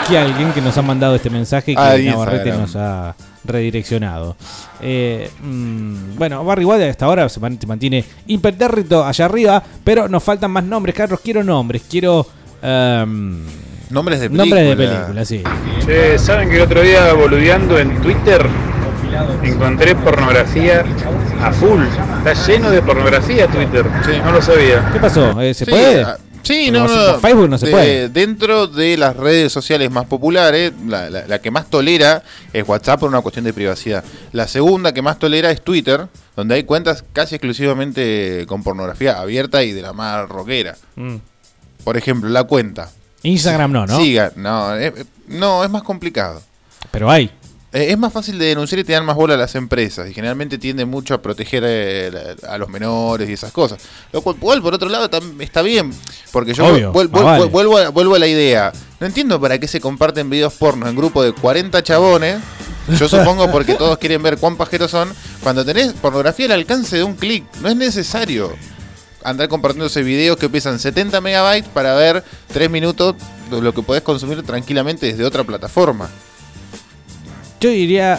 aquí alguien que nos ha mandado este mensaje y que Navarrete Instagram. nos ha redireccionado. Eh, mm, bueno, Barry White hasta ahora se man- se mantiene impertérrito allá arriba, pero nos faltan más nombres, Carlos. Quiero nombres, quiero... em, Nombres de película. Nombres de película, sí. Che, ¿saben que el otro día boludeando en Twitter encontré pornografía a full? Está lleno de pornografía Twitter. No lo sabía. ¿Qué pasó? Eh, ¿Se Sí, puede? ah, Sí, no, Facebook no se De- puede. Dentro de las redes sociales más populares, la, la- la que más tolera es WhatsApp por una cuestión de privacidad. La segunda que más tolera es Twitter, donde hay cuentas casi exclusivamente con pornografía abierta y de la más rockera. Mm. Por ejemplo, la cuenta. Instagram no, ¿no? Siga, no, eh, eh, no, es más complicado. Pero hay. Eh, Es más fácil de denunciar y te dan más bola a las empresas y generalmente tiende mucho a proteger eh, a los menores y esas cosas. Lo cual, igual, por otro lado, está bien, porque yo Obvio, vuel- más vuel- vale. vuelvo, a, vuelvo a la idea. No entiendo para qué se comparten videos pornos en grupo de 40 chabones. Yo supongo porque todos quieren ver cuán pajeros son. Cuando tenés pornografía al alcance de un clic, no es necesario andar compartiéndose videos que pesan 70 megabytes para ver 3 minutos de lo que podés consumir tranquilamente desde otra plataforma. Yo diría,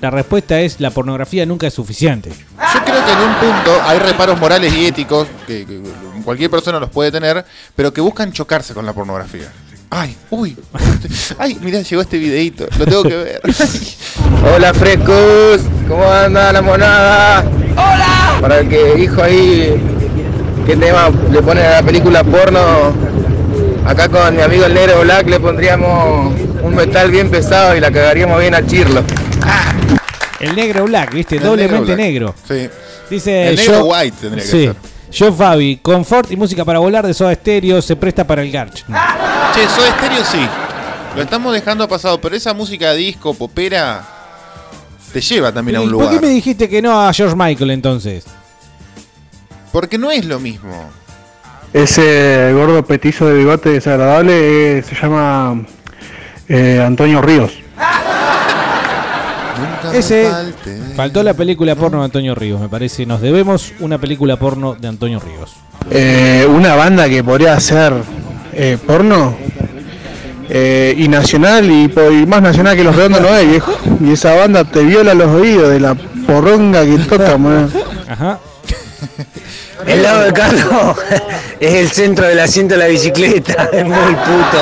la respuesta es la pornografía nunca es suficiente. Yo creo que en un punto hay reparos morales y éticos que, que cualquier persona los puede tener, pero que buscan chocarse con la pornografía. Ay, uy, ay, mira, llegó este videito, lo tengo que ver. Hola frescos, ¿cómo anda la monada? Hola. Para el que dijo ahí qué tema le pone a la película porno, acá con mi amigo el negro Black le pondríamos un metal bien pesado y la cagaríamos bien a Chirlo. El negro black, ¿viste? El Doblemente negro. Sí. Dice El negro yo- white tendría que sí. ser. Yo Fabi, confort y música para volar de Soda Stereo se presta para el garch. Che, Soda Stereo sí. Lo estamos dejando pasado, pero esa música disco, popera, te lleva también a un ¿Y ¿Por lugar. qué me dijiste que no a George Michael entonces? Porque no es lo mismo. Ese gordo petizo de bigote desagradable eh, se llama eh, Antonio Ríos. Ese faltó la película porno de Antonio Ríos, me parece. Nos debemos una película porno de Antonio Ríos. Eh, una banda que podría ser eh, porno eh, y nacional y, más nacional que los redondos no es, viejo. Y esa banda te viola los oídos de la porronga que toca, man. Ajá. El lado de Carlos es el centro del asiento de la bicicleta, es muy puto.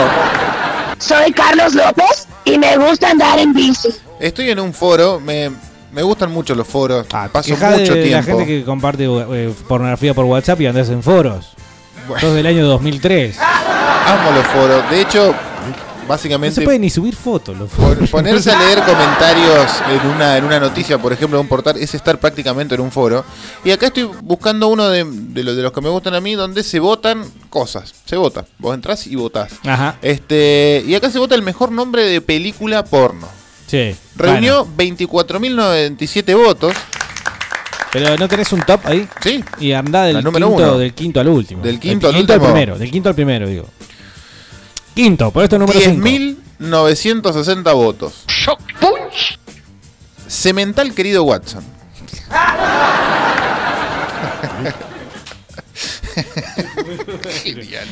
Soy Carlos López y me gusta andar en bici. Estoy en un foro, me, me gustan mucho los foros, paso Quejá mucho de la tiempo. gente que comparte eh, pornografía por WhatsApp y andás en foros. Sos del año 2003. Amo los foros, de hecho, No básicamente se puede ni subir fotos. Ponerse a leer comentarios en una, en una noticia, por ejemplo, de un portal, es estar prácticamente en un foro. Y acá estoy buscando uno de, de los, de los que me gustan a mí, donde se votan cosas. Se vota. Vos entrás y votás. Ajá. Este, y acá se vota el mejor nombre de película porno. Sí. Reunió 24.097 votos. Pero no tenés un top ahí. Sí. Y andá del quinto, uno. del quinto al último. Del quinto al al último. primero. Del quinto al primero, digo. Quinto, por esto número 5. 10.960 votos. Cemental querido Watson.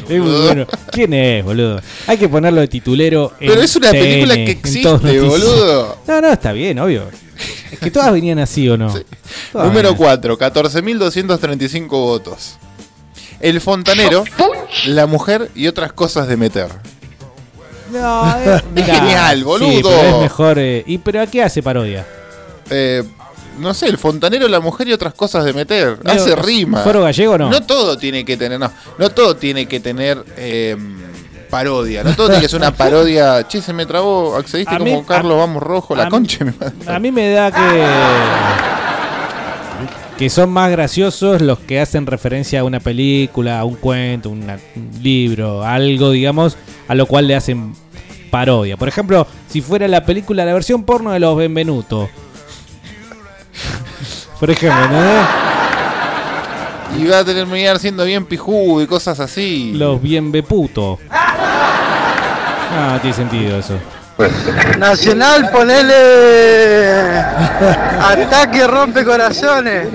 Es muy bueno. ¿Quién es, boludo? Hay que ponerlo de titulero. en Pero es una película que existe, boludo. No, no, está bien, obvio. Es que todas venían así o no. Todas Número venían 4, 14.235 votos. El fontanero, la mujer y otras cosas de meter. No, eh, Genial, sí, boludo. pero es mejor. eh, ¿Y pero a qué hace parodia? Eh, no sé, el fontanero, la mujer y otras cosas de meter. Pero, Hace rima. ¿Foro gallego o no? No todo tiene que tener, no, no todo tiene que tener eh, parodia. No todo tiene que ser una parodia. Che, se me trabó, accediste A como mí- Carlos Vamos Rojo, la a concha. de mi madre. A mí me da que. Que son más graciosos los que hacen referencia a una película, a un cuento, una- un libro, algo, digamos, a lo cual le hacen parodia. Por ejemplo, si fuera la película, la versión porno de los Benvenuto. Por ejemplo, ¿entendés? Y va a terminar siendo bien pijudo y cosas así. Los Bienveputo. Ah, tiene sentido eso. Nacional, ponele ataque rompe corazones.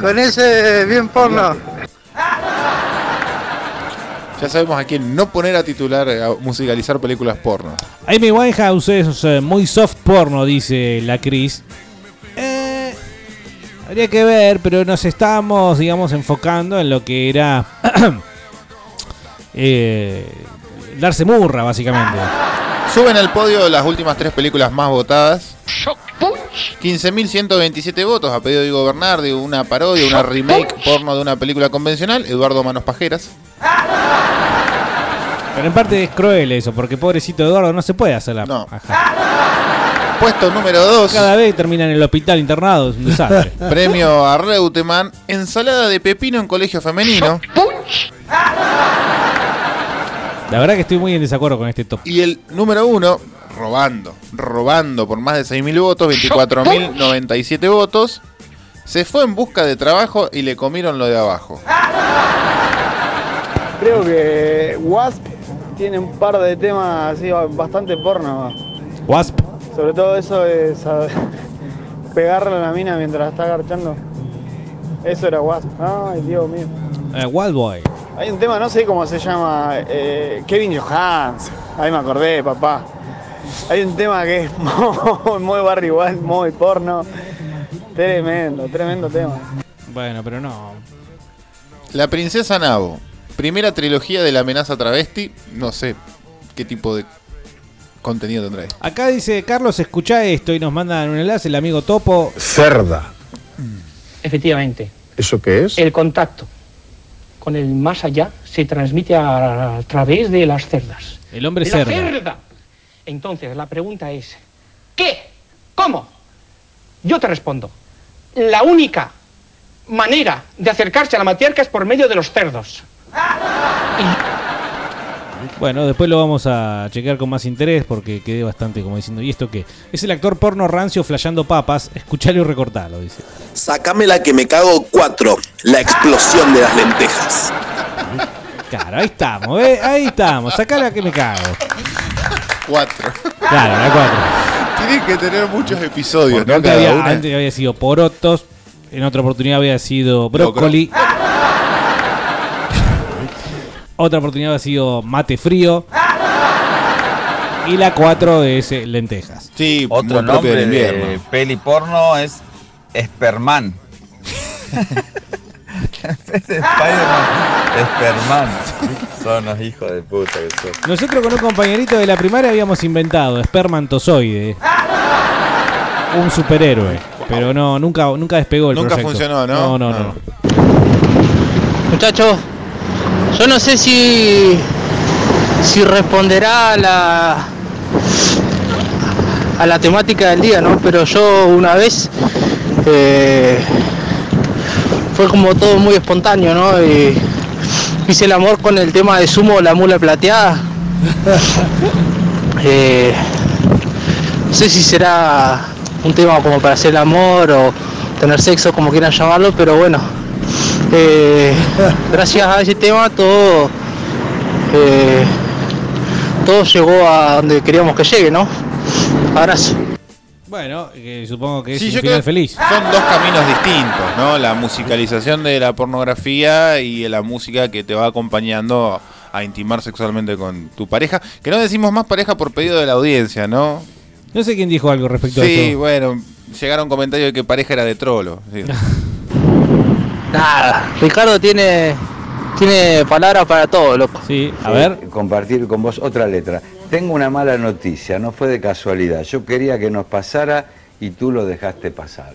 Con ese bien porno. Ya sabemos a quién no poner a titular, a musicalizar películas porno. Amy Winehouse es muy soft porno, dice la Cris. Eh, habría que ver, pero nos estamos, digamos, enfocando en lo que era eh, darse murra, básicamente. Suben al podio las últimas tres películas más votadas. 15.127 votos a pedido de Diego Bernardi, una parodia, una remake porno de una película convencional. Eduardo Manos Pajeras. Pero en parte es cruel eso, porque pobrecito Eduardo no se puede hacer la paja. Puesto número 2. Cada vez termina en el hospital internado, es un desastre. Premio a Reutemann. Ensalada de pepino en colegio femenino. La verdad que estoy muy en desacuerdo con este top. Y el número 1, robando. Robando por más de 6.000 votos, 24.097 votos. Se fue en busca de trabajo y le comieron lo de abajo. Creo que Wasp tiene un par de temas así bastante porno. Wasp. Sobre todo eso de saber pegarle a la mina mientras está garchando. Eso era Wasp. Ay, Dios mío. Eh, Wild Boy. Hay un tema, no sé cómo se llama, eh, Kevin Johans. Ahí me acordé, papá. Hay un tema que es muy, muy barrio igual, muy porno. Tremendo, tremendo tema. Bueno, pero no. La princesa Nabo. Primera trilogía de la amenaza travesti. No sé qué tipo de contenido tendrá. Acá dice Carlos, escucha esto y nos mandan un enlace el amigo Topo. Cerda. Efectivamente, ¿Eso qué es? el contacto con el más allá se transmite a, a través de las cerdas. El hombre La cerda. cerda. Entonces, la pregunta es, ¿qué? ¿Cómo? Yo te respondo, la única manera de acercarse a la matriarca es por medio de los cerdos. Bueno, después lo vamos a chequear con más interés porque quedé bastante como diciendo, ¿y esto qué? Es el actor porno rancio flasheando papas, escuchalo y recortalo, dice. Sacame la que me cago 4, la explosión de las lentejas. Claro, ahí estamos, ¿eh? Ahí estamos, sacala que me cago. 4. Claro, la 4. Tiene que tener muchos episodios, Porque ¿no? antes, Cada había, una. antes había sido porotos, en otra oportunidad había sido brócoli. Otra oportunidad había sido mate frío. Y la 4 es eh, lentejas. Sí, Otro nombre de peli porno es Esperman. Spider-Man, Esperman. Son los hijos de puta que son. Nosotros con un compañerito de la primaria habíamos inventado espermantozoide. Un superhéroe. Pero no, nunca, nunca despegó el Nunca proyecto. funcionó, ¿no? No, no, Ah. no. Muchachos, yo no sé si si responderá a la a la temática del día, ¿no? Pero yo una vez eh, fue como todo muy espontáneo, ¿no? Y hice el amor con el tema de sumo la mula plateada. Eh, no sé si será un tema como para hacer el amor o tener sexo, como quieran llamarlo, pero bueno, eh, gracias a ese tema todo, eh, todo llegó a donde queríamos que llegue, ¿no? Abrazo. Bueno, supongo que es Sí, un yo final creo feliz. Son dos caminos distintos, ¿no? La musicalización de la pornografía y la música que te va acompañando a intimar sexualmente con tu pareja. Que no decimos más pareja por pedido de la audiencia, ¿no? No sé quién dijo algo respecto a Sí, eso. bueno, llegaron comentarios de que pareja era de trolo. sí. Nada, Ricardo tiene tiene palabras para todo, loco. Sí, Sí, Compartir con vos otra letra. Tengo una mala noticia, no fue de casualidad. Yo quería que nos pasara y tú lo dejaste pasar.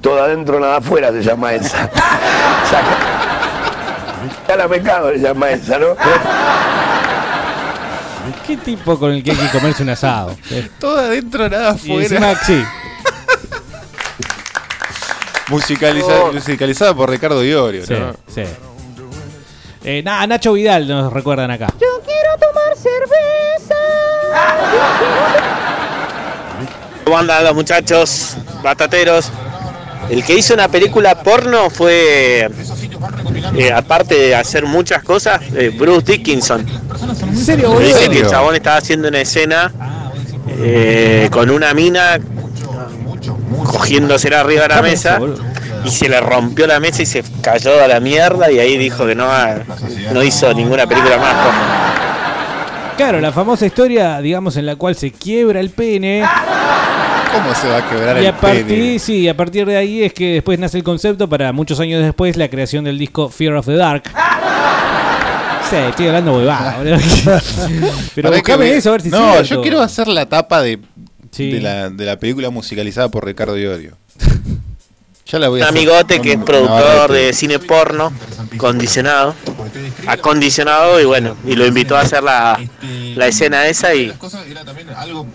Todo adentro, nada afuera se llama esa. Ya la pecado se llama esa, ¿no? ¿Qué tipo con el que hay que comerse un asado? Todo adentro, nada Y afuera. encima, sí. Musicaliza- Musicalizada por Ricardo Diorio, Sí, ¿no? sí. Eh, na- Nacho Vidal nos recuerdan acá. Yo quiero tomar cerveza. ¿Cómo andan los muchachos batateros? El que hizo una película porno fue, eh, aparte de hacer muchas cosas, eh, Bruce Dickinson. ¿En serio, Dice boludo? que el chabón estaba haciendo una escena eh, con una mina cogiéndosela arriba de la mesa y se le rompió la mesa y se cayó a la mierda y ahí dijo que no, no hizo ninguna película más porno. Claro, la famosa historia, digamos, en la cual se quiebra el pene. ¿Cómo se va a quebrar Y el a partir, pene? sí, a partir de ahí es que después nace el concepto para muchos años después la creación del disco Fear of the Dark. Sí, estoy hablando huevada. Pero buscame eso a ver si No, cierto. yo quiero hacer la tapa de, Sí. de, la, de la película musicalizada por Ricardo Diorio. Ya la voy a Un hacer amigote que es productor de cine porno, condicionado, acondicionado y bueno, y lo invitó a hacer la, la escena esa y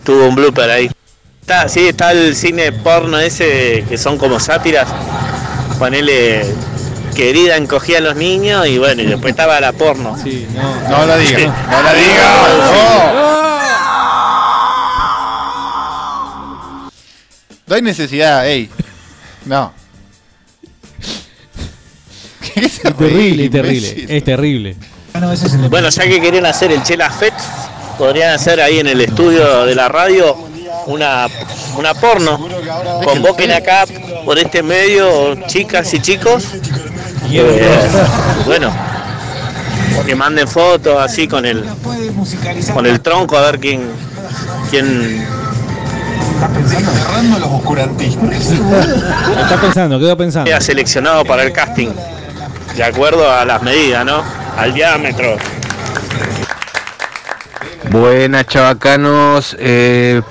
tuvo un blooper ahí. Está, sí, está el cine porno ese que son como sátiras, ponele querida encogía a los niños y bueno, y después estaba la porno. No la diga, no la diga. No. No hay necesidad, ey. No. ¿Qué se Es terrible, es terrible, es terrible. Bueno, ya que querían hacer el Chela Fest, podrían hacer ahí en el estudio de la radio una, una porno. Convoquen acá por este medio chicas y chicos. Eh, bueno, que manden fotos así con el con el tronco a ver quién quién Cerrando los oscurantistas. Está pensando, quedó pensando. queda seleccionado para el casting. De acuerdo a las medidas, ¿no? Al diámetro. Buenas chavacanos, eh,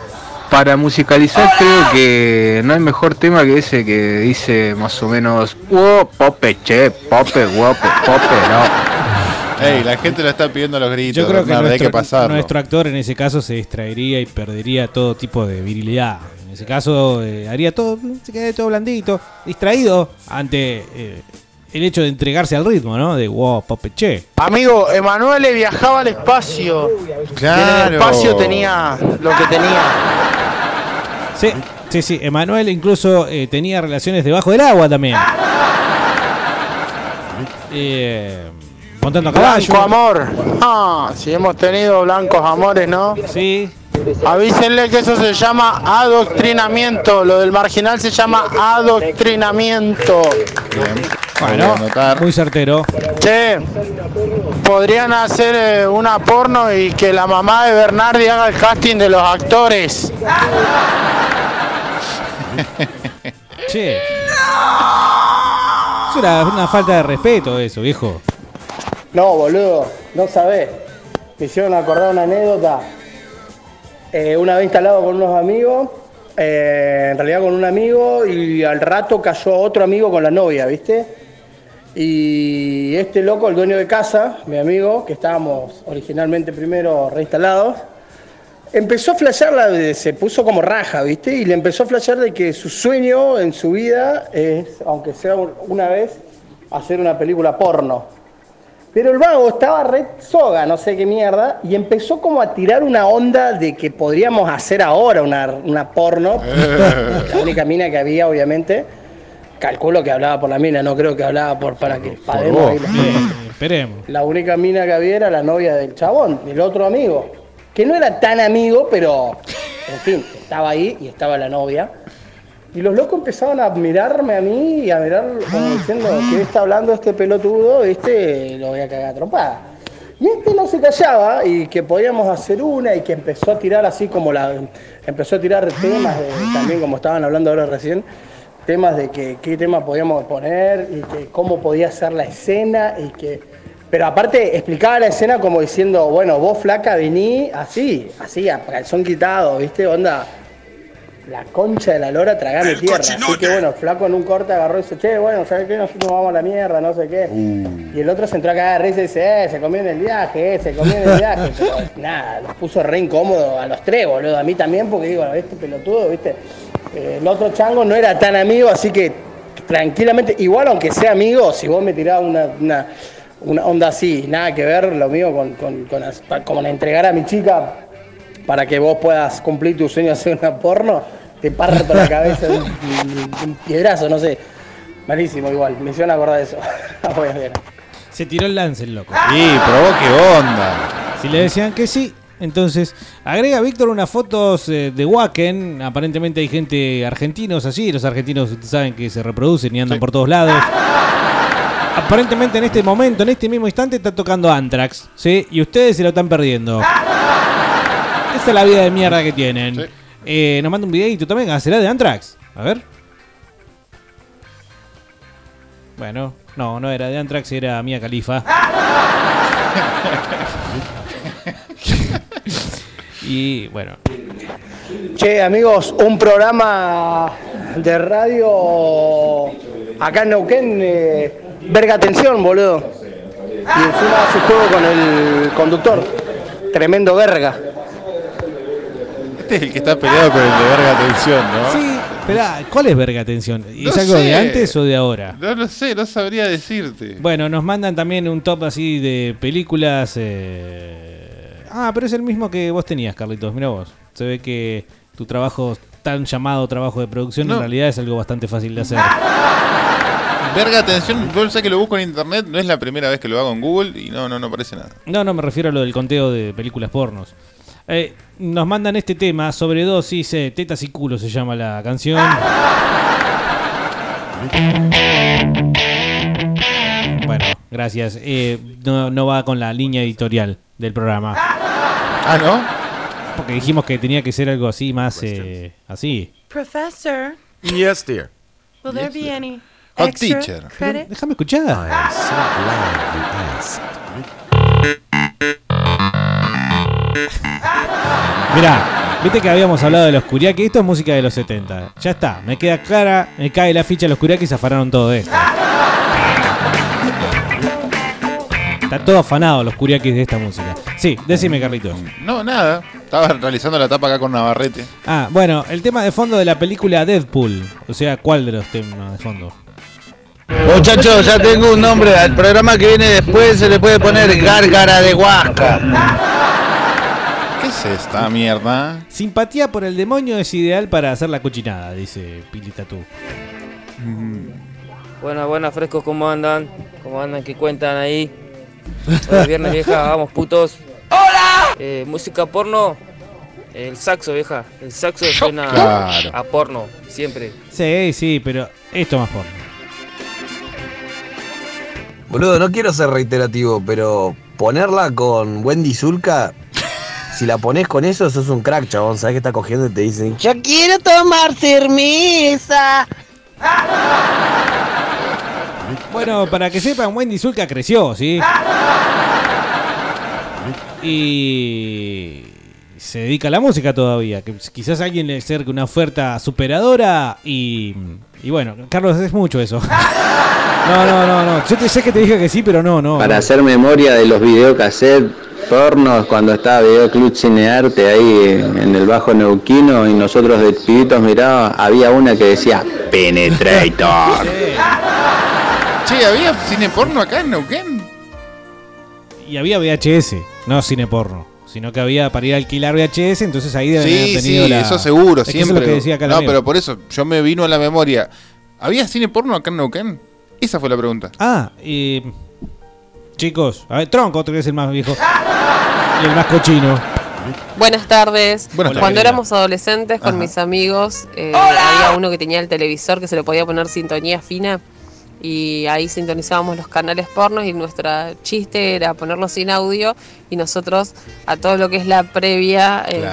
para musicalizar creo que no hay mejor tema que ese que dice más o menos "Wo, pope che, pope, wope, pope, no. Ey, la gente lo está pidiendo a los gritos. Yo creo que Bernardo, hay nuestro, que pasarlo. nuestro actor en ese caso se distraería y perdería todo tipo de virilidad. En ese caso eh, haría todo, se quedaría todo blandito, distraído ante eh, el hecho de entregarse al ritmo, ¿no? De wow, papeche. Amigo, Emanuele viajaba al espacio. Claro. Y en el espacio tenía lo que tenía. Sí, sí, sí. Emanuel incluso eh, tenía relaciones debajo del agua también. Eh, montando a caballo. Blanco amor. Ah, si hemos tenido blancos amores, ¿no? Sí. Avísenle que eso se llama adoctrinamiento. Lo del marginal se llama adoctrinamiento. Bueno, muy certero. Che, podrían hacer eh, una porno y que la mamá de Bernardi haga el casting de los actores. Che. Es una, una falta de respeto eso, viejo. No, boludo, no sabés. Me hicieron acordar una anécdota. Eh, una vez instalado con unos amigos, eh, en realidad con un amigo, y al rato cayó otro amigo con la novia, ¿viste? Y este loco, el dueño de casa, mi amigo, que estábamos originalmente primero reinstalados, empezó a flashear, la, se puso como raja, ¿viste? Y le empezó a flashear de que su sueño en su vida es, aunque sea una vez, hacer una película porno. Pero el vago estaba red soga, no sé qué mierda, y empezó como a tirar una onda de que podríamos hacer ahora una, una porno. la única mina que había, obviamente. Calculo que hablaba por la mina, no creo que hablaba por para que paremos ahí tres. Esperemos. La única mina que había era la novia del chabón, el otro amigo. Que no era tan amigo, pero en fin, estaba ahí y estaba la novia. Y los locos empezaban a mirarme a mí y a mirar como diciendo que está hablando este pelotudo, este lo voy a cagar a trompada. Y este no se callaba y que podíamos hacer una y que empezó a tirar así como la. Empezó a tirar temas de- también como estaban hablando ahora recién. temas de que qué tema podíamos poner y que cómo podía ser la escena y que pero aparte explicaba la escena como diciendo, bueno, vos flaca vení así, así, a calzón quitado, ¿viste? Onda, la concha de la lora tragame tierra. Así que bueno, flaco en un corte agarró y dice, che, bueno, ¿sabes qué? Nosotros vamos a la mierda, no sé qué. Y el otro se entró a cagar risa y dice, eh, se comió en el viaje, eh, se comió en el viaje. Pero, nada, los puso re incómodo a los tres, boludo. A mí también, porque digo, este pelotudo, ¿viste? Eh, el otro chango no era tan amigo, así que tranquilamente, igual aunque sea amigo, si vos me tirás una, una, una onda así, nada que ver, lo mío con, con, con le entregar a mi chica para que vos puedas cumplir tu sueño de hacer una porno, te parto la cabeza de un, de un piedrazo, no sé. Malísimo igual, me hicieron acordar de eso. Ah. Se tiró el lance el loco. Sí, probó qué onda. Si le decían que sí, entonces agrega Víctor unas fotos eh, de Wacken. Aparentemente hay gente argentinos allí. Los argentinos saben que se reproducen y andan por todos lados. Aparentemente en este momento, en este mismo instante, está tocando Anthrax. ¿sí? Y ustedes se lo están perdiendo. Esa es la vida de mierda que tienen. Eh, nos manda un videito también. ¿Ah, ¿Será de Anthrax? A ver. Bueno, no, no era de Anthrax, era Mía Califa. y bueno, Che, amigos, un programa de radio acá en Neuquén, eh, verga atención, boludo. Y encima hace juego con el conductor. Tremendo verga. Este es el que está peleado con el de verga atención, ¿no? Sí, espera, ¿cuál es verga atención? ¿Es No algo de antes o de ahora? No lo sé, no sabría decirte. Bueno, nos mandan también un top así de películas. eh, Ah, pero es el mismo que vos tenías, Carlitos. Mira vos. Se ve que tu trabajo, tan llamado trabajo de producción, en No. realidad es algo bastante fácil de hacer. Verga atención, yo sé que lo busco en internet, no es la primera vez que lo hago en Google y no, no, no aparece nada. No, no, me refiero a lo del conteo de películas pornos. Eh, nos mandan este tema, sobredosis, eh, tetas y culo se llama la canción. Bueno, gracias. Eh, no, no va con la línea editorial del programa. Ah, ¿no? Porque dijimos que tenía que ser algo así, más eh, así. Professor, Yes, dear. will there be any Hot extra teacher. credit? Déjame escuchar. Mirá, viste que habíamos hablado de los Kuriaki. Esto es música de los 70. Ya está, me queda clara, me cae la ficha de los se afanaron todo esto. Está todo afanado los Kuriakis de esta música. Sí, decime, Carlitos. No, nada. Estaba realizando la tapa acá con Navarrete. Ah, bueno, el tema de fondo de la película Deadpool. O sea, ¿cuál de los temas de fondo? Muchachos, ya tengo un nombre. Al programa que viene después se le puede poner Gárgara de Huasca. ¿Qué es esta mierda? Simpatía por el demonio es ideal para hacer la cochinada, dice Pili Tatú. Buenas, buenas, frescos, ¿cómo andan? ¿Cómo andan? ¿Qué cuentan ahí? Hoy es viernes, vieja, vamos, putos. ¡Hola! música porno. El saxo, vieja. El saxo suena Claro. a porno, siempre. Sí, sí, pero esto más porno. Boludo, no quiero ser reiterativo, pero ponerla con Wendy Zulka, si la pones con eso, sos un crack, chabón. Sabes que está cogiendo y te dicen, Yo quiero tomar cerveza. Bueno, para que sepan, Wendy Zulka creció, ¿sí? Y se dedica a la música todavía. Que quizás alguien le acerque una oferta superadora y, y bueno, Carlos, es mucho eso. No, no, no, no. Yo te sé que te dije que sí, pero no, no. Para hacer memoria de los videocassettes pornos cuando estaba Videoclub Cinearte ahí en el Bajo Neuquino y nosotros de pibitos mirábamos, había una que decía Penetrator. Che, ¿había cine porno acá en Neuquén? Y había VHS, no cine porno. Sino que había para ir a alquilar VHS, entonces ahí deben haber Sí, tenido sí, la- eso seguro, Es que eso siempre. es lo que decía acá el no, pero por eso, yo me vino a la memoria. ¿Había cine porno acá en Neuquén? Esa fue la pregunta. Ah, y. Chicos, a ver, Tronco, otro que es el más viejo. Y el más cochino. Buenas tardes. Buenas tardes. Cuando éramos adolescentes con Ajá. mis amigos, eh, había uno que tenía el televisor que se le podía poner sintonía fina y ahí sintonizábamos los canales pornos y nuestro chiste era ponerlo sin audio y nosotros a todo lo que es la previa, eh,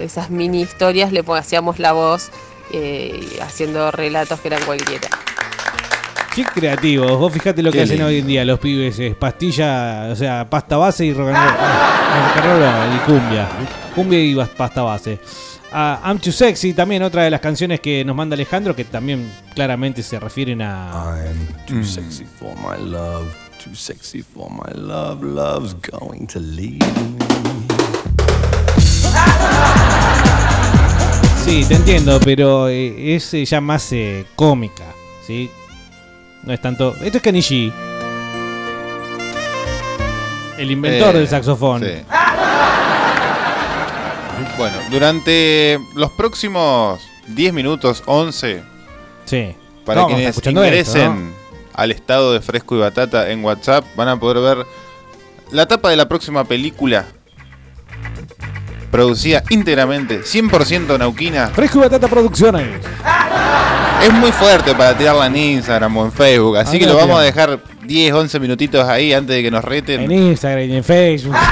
esas mini historias le hacíamos la voz eh, haciendo relatos que eran cualquiera. Qué creativos. Vos fijate lo que hacen lindo. hoy en día los pibes. Es pastilla, o sea, pasta base y rock and roll. Rock and roll y cumbia. Cumbia y pasta base. Ah, I'm Too Sexy, también otra de las canciones que nos manda Alejandro, que también claramente se refieren a... Too sexy for my love, too sexy for my love, love's going to leave Sí, te entiendo, pero eh, es eh, ya más eh, cómica, ¿sí? No es tanto... Esto es G. El inventor Eh, del saxofón. sí. Bueno, durante los próximos 10 minutos, 11, Sí. para No, quienes escuchando esto, ingresen al estado de Fresco y Batata en WhatsApp, van a poder ver la tapa de la próxima película. Producida íntegramente, 100% nauquina. Fresco y Batata Producciones. Es muy fuerte para tirarla en Instagram o en Facebook, así Ah, que lo vamos a dejar 10, 11 minutitos ahí antes de que nos reten. En Instagram y en Facebook.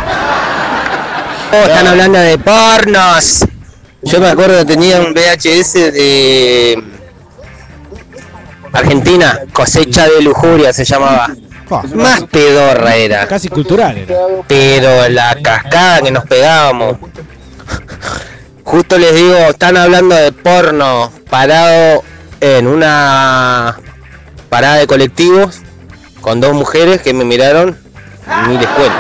Oh, están hablando de pornos. Yo me acuerdo que tenía un VHS de Argentina, cosecha de lujuria se llamaba. Más pedorra era. Casi cultural era. Pero la cascada que nos pegábamos. Justo les digo, están hablando de porno parado en una parada de colectivos con dos mujeres que me miraron y ni les cuento.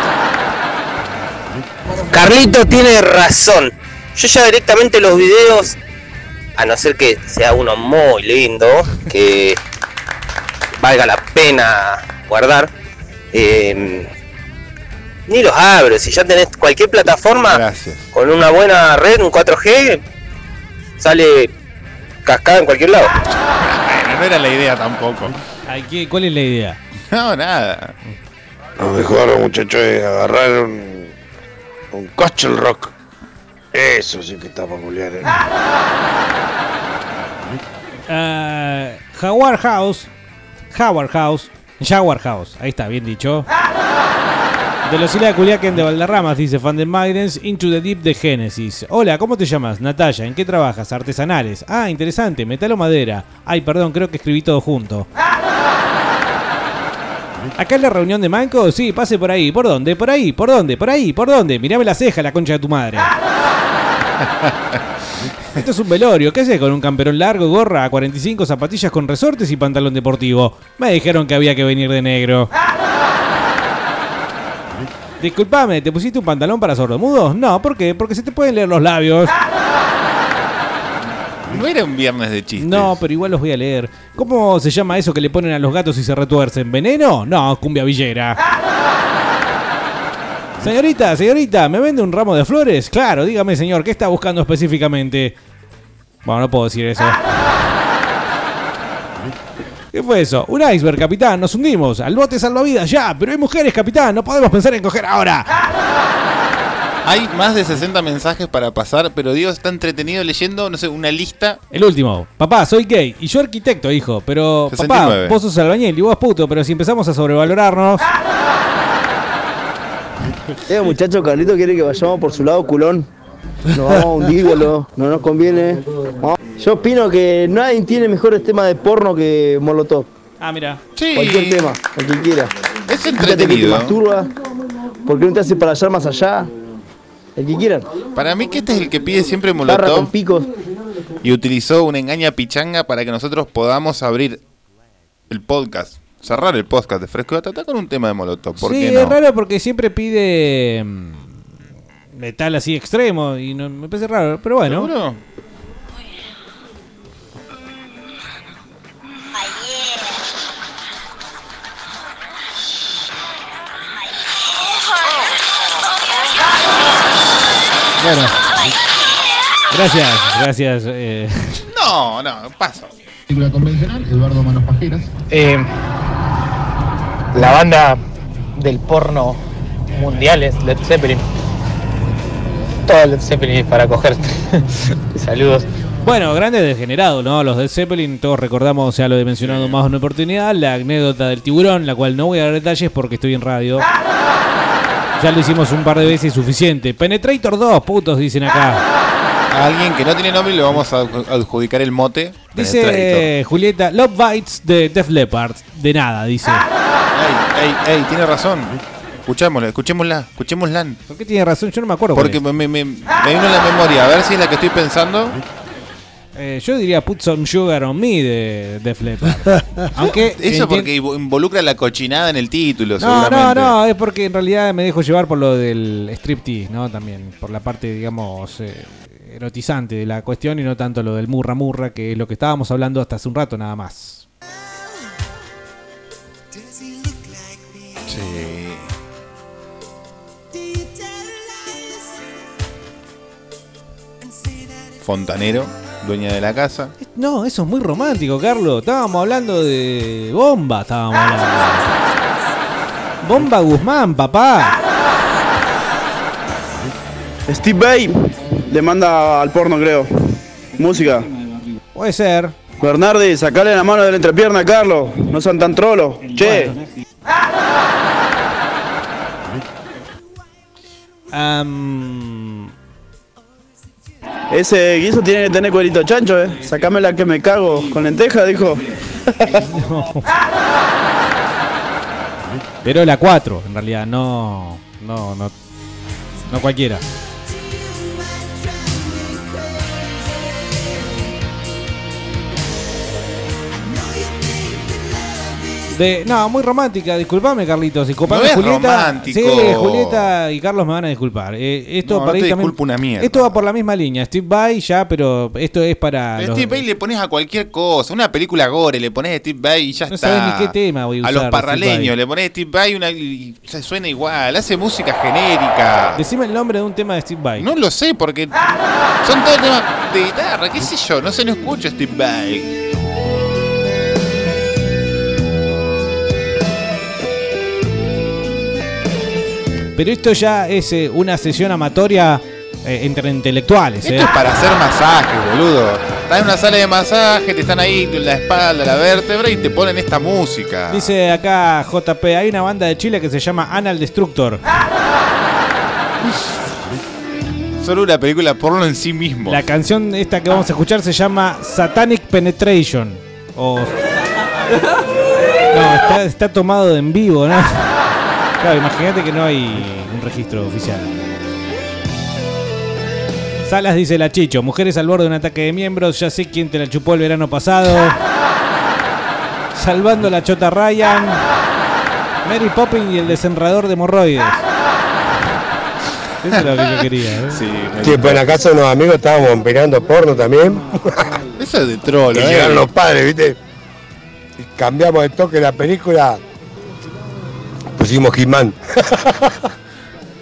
Carlito tiene razón. Yo ya directamente los videos, a no ser que sea uno muy lindo, que valga la pena guardar, eh, ni los abro. Si ya tenés cualquier plataforma con una buena red, un 4G, sale cascada en cualquier lado. Bueno, no era la idea tampoco. Ay, ¿qué- ¿Cuál es la idea? No, nada. Lo mejor, muchachos, es agarrar un, un coche el rock. Eso sí que está peculiar. ¿eh? Ah, Jaguar House. Jaguar House. Jaguar House. Ahí está, bien dicho. De los Isla de Culiacán de Valderramas, dice Fan de Maidens, Into the Deep de Genesis. Hola, ¿cómo te llamas? Natalia, ¿en qué trabajas? Artesanales. Ah, interesante, metal o madera. Ay, perdón, creo que escribí todo junto. ¿Acá es la reunión de Manco? Sí, pase por ahí. ¿Por dónde? ¿Por ahí? ¿Por dónde? ¿Por ahí? ¿Por dónde? Mirame la ceja, la concha de tu madre. Esto es un velorio. ¿Qué haces con un camperón largo, gorra, 45 zapatillas con resortes y pantalón deportivo? Me dijeron que había que venir de negro. Disculpame, ¿te pusiste un pantalón para sordomudos? No, ¿por qué? Porque se te pueden leer los labios. No era un viernes de chistes. No, pero igual los voy a leer. ¿Cómo se llama eso que le ponen a los gatos y se retuercen? ¿Veneno? No, cumbia villera. Señorita, señorita, ¿me vende un ramo de flores? Claro, dígame, señor, ¿qué está buscando específicamente? Bueno, no puedo decir eso. ¿Qué fue eso? Un iceberg, capitán, nos hundimos. Al bote salvavidas ya, pero hay mujeres, capitán, no podemos pensar en coger ahora. Hay más de 60 mensajes para pasar, pero Dios está entretenido leyendo, no sé, una lista. El último. Papá, soy gay y yo arquitecto, hijo. Pero, 69. papá, vos sos albañil y vos puto, pero si empezamos a sobrevalorarnos... Eh, muchacho, Carlito quiere que vayamos por su lado culón. Nos vamos a hundir, boludo. No nos conviene. Vamos. Yo opino que nadie tiene mejores temas de porno que Molotov. Ah, mira. Sí. Cualquier tema, el que quiera. Es Fíjate que te entretenido. masturba. ¿Por qué no te hace para allá más allá? El que quieran. Para mí que este es el que pide siempre Barra con Molotov picos. y utilizó una engaña pichanga para que nosotros podamos abrir el podcast, cerrar el podcast de Fresco y Batata con un tema de Molotov. ¿Por sí, qué no? es raro porque siempre pide mm, metal así extremo y no, me parece raro, pero bueno. ¿Seguro? Bueno. Gracias, gracias. eh. No, no, paso. Película convencional, Eduardo Manos Pajeras. Eh, la banda del porno mundial es Led Zeppelin. Todo Led Zeppelin es para coger. Saludos. Bueno, grande degenerado, ¿no? Los de Zeppelin, todos recordamos, ya lo he mencionado más de una oportunidad, la anécdota del tiburón, la cual no voy a dar detalles porque estoy en radio. Ya lo hicimos un par de veces suficiente. Penetrator 2, putos, dicen acá. A alguien que no tiene nombre le vamos a adjudicar el mote. Dice Julieta, Love Bites de Def Leppard. De nada, dice. Ey, ey, ey, tiene razón. Escuchémosla, escuchémosla, escuchémosla. ¿Por qué tiene razón? Yo no me acuerdo. Porque me, me, me- me vino en la memoria. A ver si es la que estoy pensando. Eh, yo diría Put Some Sugar on Me de Def Leppard. Aunque. Eso porque invo- involucra la cochinada en el título, No, no, no, es porque en realidad me dejo llevar por lo del striptease, ¿no? También, por la parte, digamos, eh, erotizante de la cuestión y no tanto lo del murra murra, que es lo que estábamos hablando hasta hace un rato nada más. Sí. Fontanero, dueña de la casa. No, eso es muy romántico, Carlos. Estábamos hablando de Bomba, estábamos hablando. Bomba Guzmán, papá. Steve Bay le manda al porno, creo. Música. Puede ser. Bernardi, sacale la mano de la entrepierna a Carlos. No sean tan trolos. Che. Ese guiso tiene que tener cuerito chancho, eh. Sacame la que me cago con lenteja, dijo. pero la 4, en realidad, no. No, no. No cualquiera. De, no, muy romántica, disculpame Carlitos, disculpame No es Julieta. romántico. Sí, Julieta y Carlos me van a disculpar. Eh, esto No, para no te también- disculpo una mierda. Esto va por la misma línea, Steve Vai ya, pero esto es para A los- Steve Vai le pones a cualquier cosa, una película gore, le pones a Steve Vai y ya No está. sabes ni qué tema voy a usar los de Steve parraleños, le pones a Steve Vai una, y se suena igual, hace música genérica. Decime el nombre de un tema de Steve Vai. No lo sé porque son todos temas de guitarra, qué sé yo, no se lo escucha Steve Vai. Pero esto ya es eh, una sesión amatoria eh, entre intelectuales. Esto eh. es para hacer masajes, boludo. Estás en una sala de masaje, te están ahí en la espalda, la vértebra y te ponen esta música. Dice acá JP, hay una banda de Chile que se llama Anal Destructor. Solo una película porno en sí mismo. La canción esta que vamos a escuchar se llama Satanic Penetration. O... No, está, está tomado de en vivo, ¿no? Claro, imagínate que no hay un registro oficial. Salas dice la Chicho, mujeres al borde de un ataque de miembros, ya sé quién te la chupó el verano pasado. Salvando la chota Ryan. Mary Poppins y el desenredador de hemorroides. Eso es lo que yo quería. ¿eh? Sí, pues en la casa de unos amigos estábamos mirando porno también. Eso es de troll, Y ¿eh? llegaron los padres, ¿viste? Y cambiamos de toque la película. Pusimos He-Man.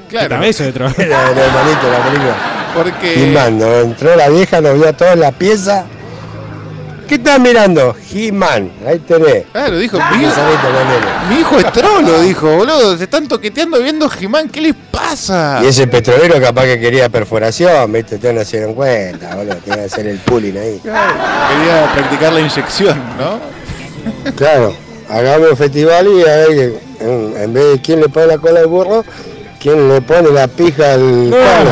Claro. Eso de. Era el hermanito la película. Porque. He-Man, nos entró la vieja, nos vio a todos en la pieza. ¿Qué estás mirando? He-Man, ahí tenés. Claro, dijo, Y mi hijo, mi hijo es trolo, dijo, boludo. Se están toqueteando viendo Jimán, ¿qué les pasa? Y ese petrolero capaz que quería perforación, ¿viste? Ustedes no se dieron cuenta, boludo. Tiene que hacer el pooling ahí. Quería practicar la inyección, ¿no? Claro, hagamos un festival y a ver, que, en, en vez de quién le pone la cola al burro, quién le pone la pija al palo.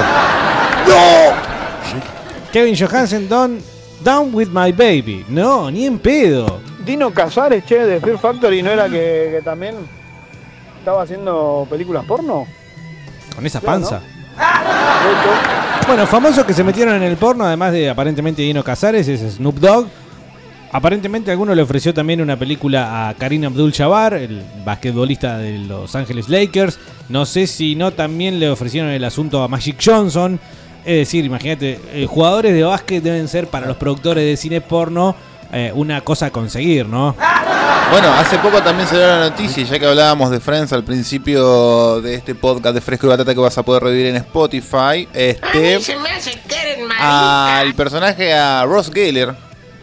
Kevin Johansen, don, Down with my baby. No, ni en pedo. Dino Casares, che, de Fear Factory, ¿no era que, que también estaba haciendo películas porno? Con esa panza. Bueno, famosos que se metieron en el porno, además de aparentemente Dino Casares, es Snoop Dogg. Aparentemente alguno le ofreció también una película a Karim Abdul-Jabbar, el basquetbolista de Los Ángeles Lakers. No sé si no también le ofrecieron el asunto a Magic Johnson. Es decir, imagínate, eh, jugadores de básquet deben ser para los productores de cine porno eh, una cosa a conseguir, ¿no? Bueno, hace poco también se dio la noticia, ya que hablábamos de Friends al principio de este podcast de Fresco y Batata que vas a poder revivir en Spotify. Este, al personaje, a Ross Geller,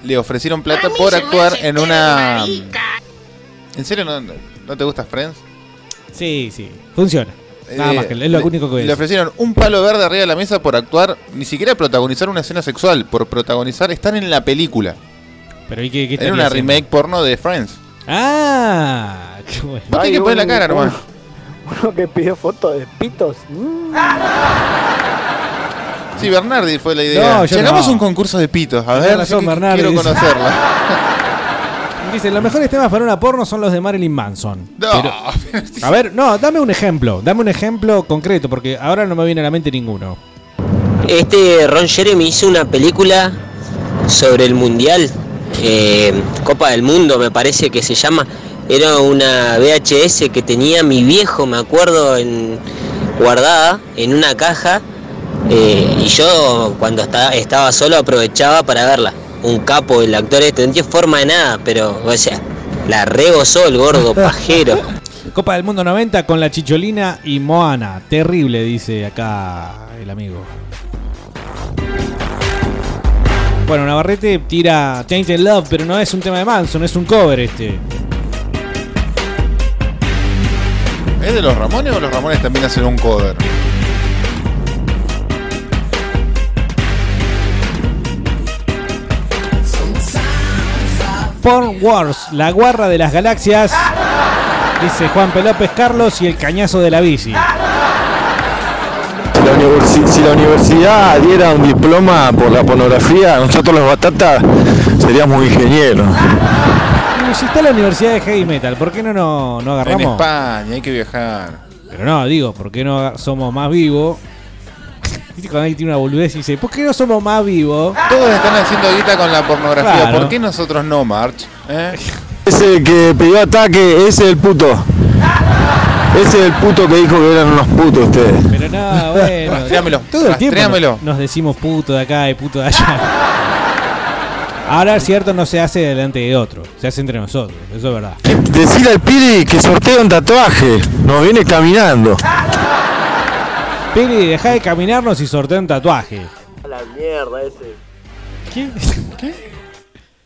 le ofrecieron plata por actuar en una... ¿En serio no, no te gusta Friends? Sí, sí, funciona. Nada Eh, más que es lo le- único que voy a Le ofrecieron un palo verde arriba de la mesa por actuar, ni siquiera protagonizar una escena sexual, por protagonizar, estar en la película. Pero ¿y qué, qué Era una haciendo? remake porno de Friends. Ah, qué bueno. Vos tenés que poner la cara nomás. Uno que pidió fotos de pitos. Mm. Sí, Bernardi fue la idea. No, yo Llegamos no. a un concurso de pitos. A ver, razón, que- Bernardi, quiero dice. conocerla. Dice, los mejores temas para una porno son los de Marilyn Manson. No, Pero- a ver, no, dame un ejemplo. Dame un ejemplo concreto, porque ahora no me viene a la mente ninguno. Este Ron Jeremy hizo una película sobre el mundial, eh, Copa del Mundo me parece que se llama. Era una VHS que tenía mi viejo, me acuerdo, en, guardada en una caja. Eh, y yo cuando estaba, estaba solo aprovechaba para verla. Un capo, el actor este, no tiene forma de nada, pero, o sea, la regozó el gordo pajero. Copa del Mundo 90 con la Chicholina y Moana. Terrible, dice acá el amigo. Bueno, Navarrete tira Tainted Love, pero no es un tema de Manson, es un cover este. ¿Es de los Ramones o los Ramones también hacen un cover? Porn Wars, la guarra de las galaxias. Dice Juan P. López Carlos y el cañazo de la bici. Si la, universi- si la universidad diera un diploma por la pornografía, nosotros los batatas seríamos ingenieros. Y si está la Universidad de Heavy Metal, ¿por qué no no, no En agarramos? España, hay que viajar. Pero no, digo, ¿por qué no somos más vivos? Viste cuando alguien tiene una boludez y dice, ¿por qué no somos más vivos? Todos están haciendo guita con la pornografía. Claro. ¿Por qué nosotros no, March? ¿Eh? Ese que pidió ataque, ese es el puto. Ese es el puto que dijo que eran unos putos ustedes. Pero no, bueno. Rastréamelo, Todo el tiempo nos, nos decimos puto de acá y puto de allá. Ahora cierto, no se hace delante de otro, se hace entre nosotros, eso es verdad. Decirle al Piri que sortea un tatuaje. Nos viene caminando. Piri, deja de caminarnos y sortea un tatuaje. A la mierda ese. ¿Qué? ¿Qué?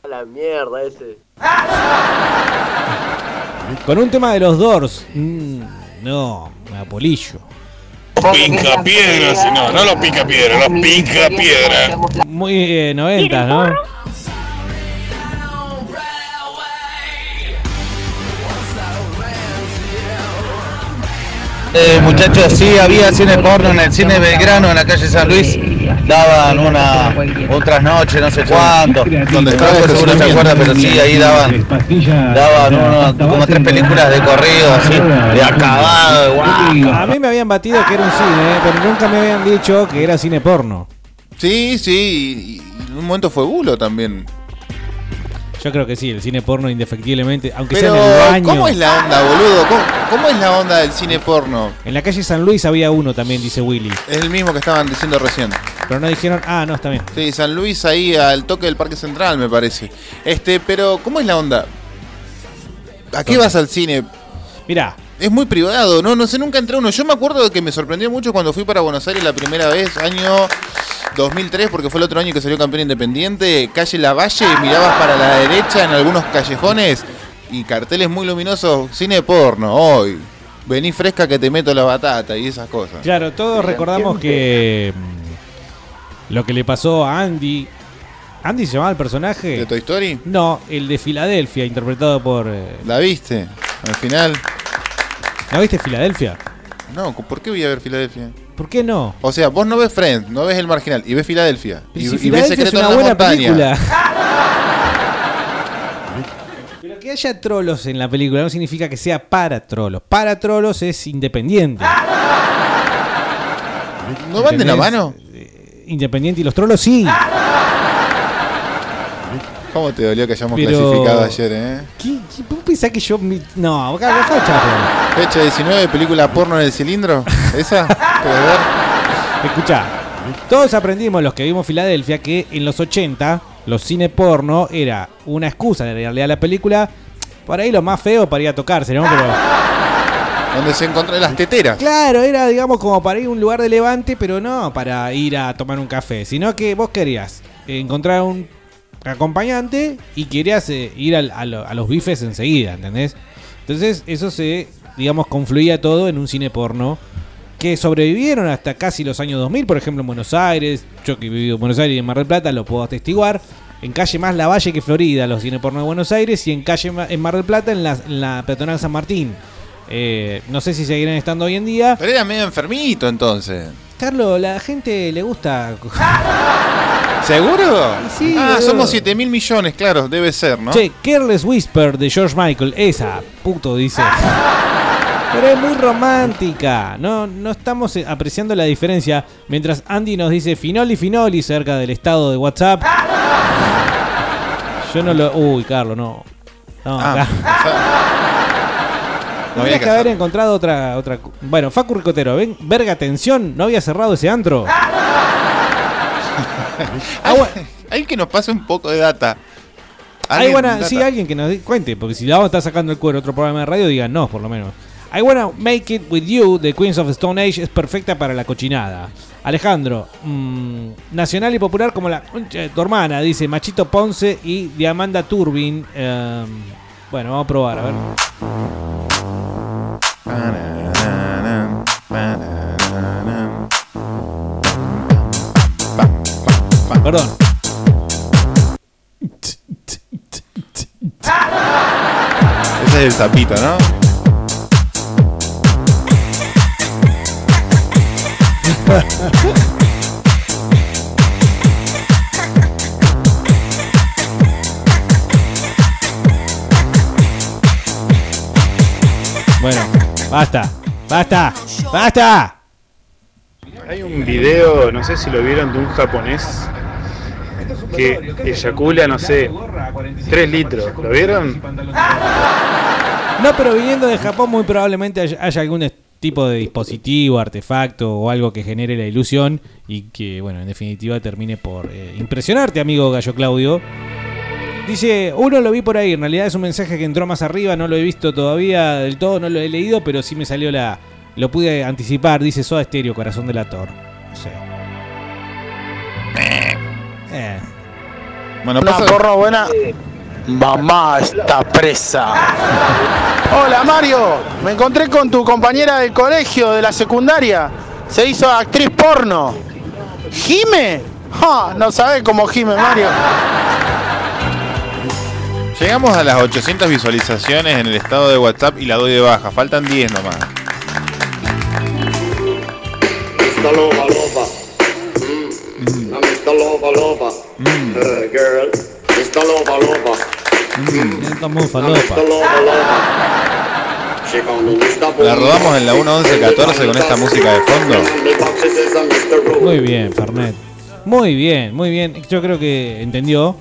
A la mierda ese. Con un tema de los Doors. mm, no, me apolillo. Pinca piedra, si no, no lo pica piedra, lo pica piedra. Muy eh, 90, ¿no? Eh, muchachos, sí, había cine porno en el cine Belgrano, en la calle San Luis. Daban una, otras noches, no sé cuánto. Donde estaba seguro se acuerda, pero sí, ahí daban, daban uno- como tres películas de corrido, así, de acabado, de guau. A mí me habían batido que era un cine, eh, pero nunca me habían dicho que era cine porno. Sí, sí. Y, y en un momento fue bulo también. Yo creo que sí, el cine porno indefectiblemente, aunque Pero, sea en el baño. ¿cómo es la onda, boludo? ¿Cómo, cómo es la onda del cine porno? En la calle San Luis había uno también, dice Willy. Es el mismo que estaban diciendo recién. Pero no dijeron, ah, no, está bien. Sí, San Luis ahí al toque del Parque Central, me parece. Este, pero, ¿cómo es la onda? ¿A qué vas al cine? Mirá. Es muy privado, no, no sé, nunca entré uno. Yo me acuerdo de que me sorprendió mucho cuando fui para Buenos Aires la primera vez, año 2003, porque fue el otro año que salió campeón independiente. Calle Lavalle, mirabas para la derecha en algunos callejones y carteles muy luminosos, cine porno, hoy. Vení fresca que te meto la batata y esas cosas. Claro, todos recordamos que mm, lo que le pasó a Andy. ¿Andy se llamaba el personaje? ¿De Toy Story? No, el de Filadelfia, interpretado por. eh, ¿La viste? Al final. ¿No viste Filadelfia? No, ¿por qué voy a ver Filadelfia? ¿Por qué no? O sea, vos no ves Friends, no ves El Marginal, y ves Filadelfia. Y, Y si y ves Filadelfia es Secreto una buena Montaña. película. Pero que haya trolos en la película no significa que sea para trolos. Para trolos es independiente. ¿No van de la mano? Independiente y los trolos sí. ¿Cómo te dolió que hayamos Pero- clasificado ayer, eh? ¿Qué, qué- vos pensás que yo.? mi- No, acá. Fecha 19, película porno en el cilindro. ¿Esa? Escuchá, todos aprendimos los que vimos Filadelfia que en los 80 los cine porno era una excusa en realidad la película. Por ahí lo más feo para ir a tocarse, ¿no? Pero. Donde se encontraron las teteras. Claro, era digamos como para ir a un lugar de levante, pero no para ir a tomar un café, sino que vos querías encontrar un acompañante y querías eh, ir al- a, lo- a los bifes enseguida, ¿entendés? Entonces eso se, digamos, confluía todo en un cine porno que sobrevivieron hasta casi los años 2000, por ejemplo en Buenos Aires, yo que he vivido en Buenos Aires y en Mar del Plata lo puedo atestiguar, en calle más La Valle que Florida, los cine porno de Buenos Aires, y en calle en Mar del Plata en la, en la peatonal San Martín. Eh, no sé si seguirán estando hoy en día. Pero era medio enfermito entonces. Carlos, la gente le gusta. ¿Seguro? Sí, ah, somos 7 mil millones, claro, debe ser, ¿no? Che, Careless Whisper de George Michael. Esa, puto, dice. Pero es muy romántica. No, no estamos apreciando la diferencia. Mientras Andy nos dice Finoli Finoli cerca del estado de WhatsApp. Yo no lo. Uy, Carlos, no. No, Ah, acá. No había que haber encontrado otra, otra. Bueno, Facu Ricotero, ven, verga atención, no había cerrado ese antro. Hay que nos pase un poco de data. Hay Alguien, buena, data. sí, alguien que nos cuente, porque si la vamos a estar sacando el cuero otro programa de radio, digan no, por lo menos. I Wanna Make It With You de Queens of Stone Age es perfecta para la cochinada. Alejandro, mm, nacional y popular como la tu hermana, dice Machito Ponce y Diamanda Turbin. Em, bueno, vamos a probar, a ver. Perdón. Ese es el sapito, ¿no? Bueno, basta, basta, basta. Hay un video, no sé si lo vieron, de un japonés que eyacula, no sé, 3 litros. ¿Lo vieron? No, pero viniendo de Japón muy probablemente haya, haya algún tipo de dispositivo, artefacto o algo que genere la ilusión y que, bueno, en definitiva termine por eh, impresionarte, amigo Gallo Claudio. Dice, uno lo vi por ahí, en realidad es un mensaje que entró más arriba, no lo he visto todavía del todo, no lo he leído, pero sí me salió la... Lo pude anticipar, dice Soda Stereo, Corazón del Ator. No sé. Eh. Bueno, Una pasa- porra buena. Mamá está presa. Hola Mario, me encontré con tu compañera del colegio, de la secundaria. Se hizo actriz porno. ¿Gime? Ja, no sabes cómo gime Mario. Llegamos a las 800 visualizaciones en el estado de WhatsApp y la doy de baja. Faltan 10 nomás. Mr. Loba Loba. Mm. Loba Uh, girl. Mr. Loba Loba. Esto es muy I'm falopa. Mr. Loba. La rodamos en la 1.11.14 con esta música de fondo. Muy bien, Fernet. Muy bien, muy bien. Yo creo que entendió.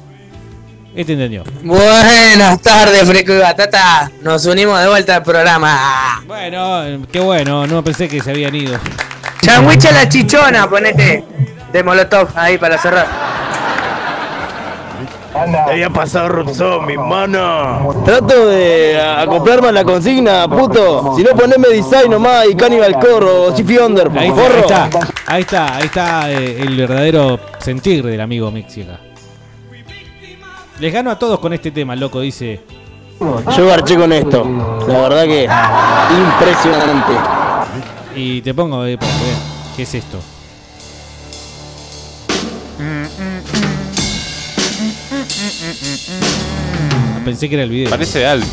Este entendió. Buenas tardes, Fresco y Batata. Nos unimos de vuelta al programa. Bueno, eh, qué bueno. No pensé que se habían ido. Changuicha la chichona, ponete. De Molotov ahí para cerrar. Había pasado Robson, mi mano. Trato de acoplarme a la consigna, puto. Si no, poneme design nomás y Cannibal Corro o Chiffy Under, Ahí está, ahí porro. está, ahí está, ahí está eh, el verdadero sentir del amigo Mexica. Les gano a todos con este tema, loco, dice. Yo garché con esto. La verdad que impresionante. Y te pongo, eh, ¿qué es esto? Ah, Pensé que era el video. Parece de Albi.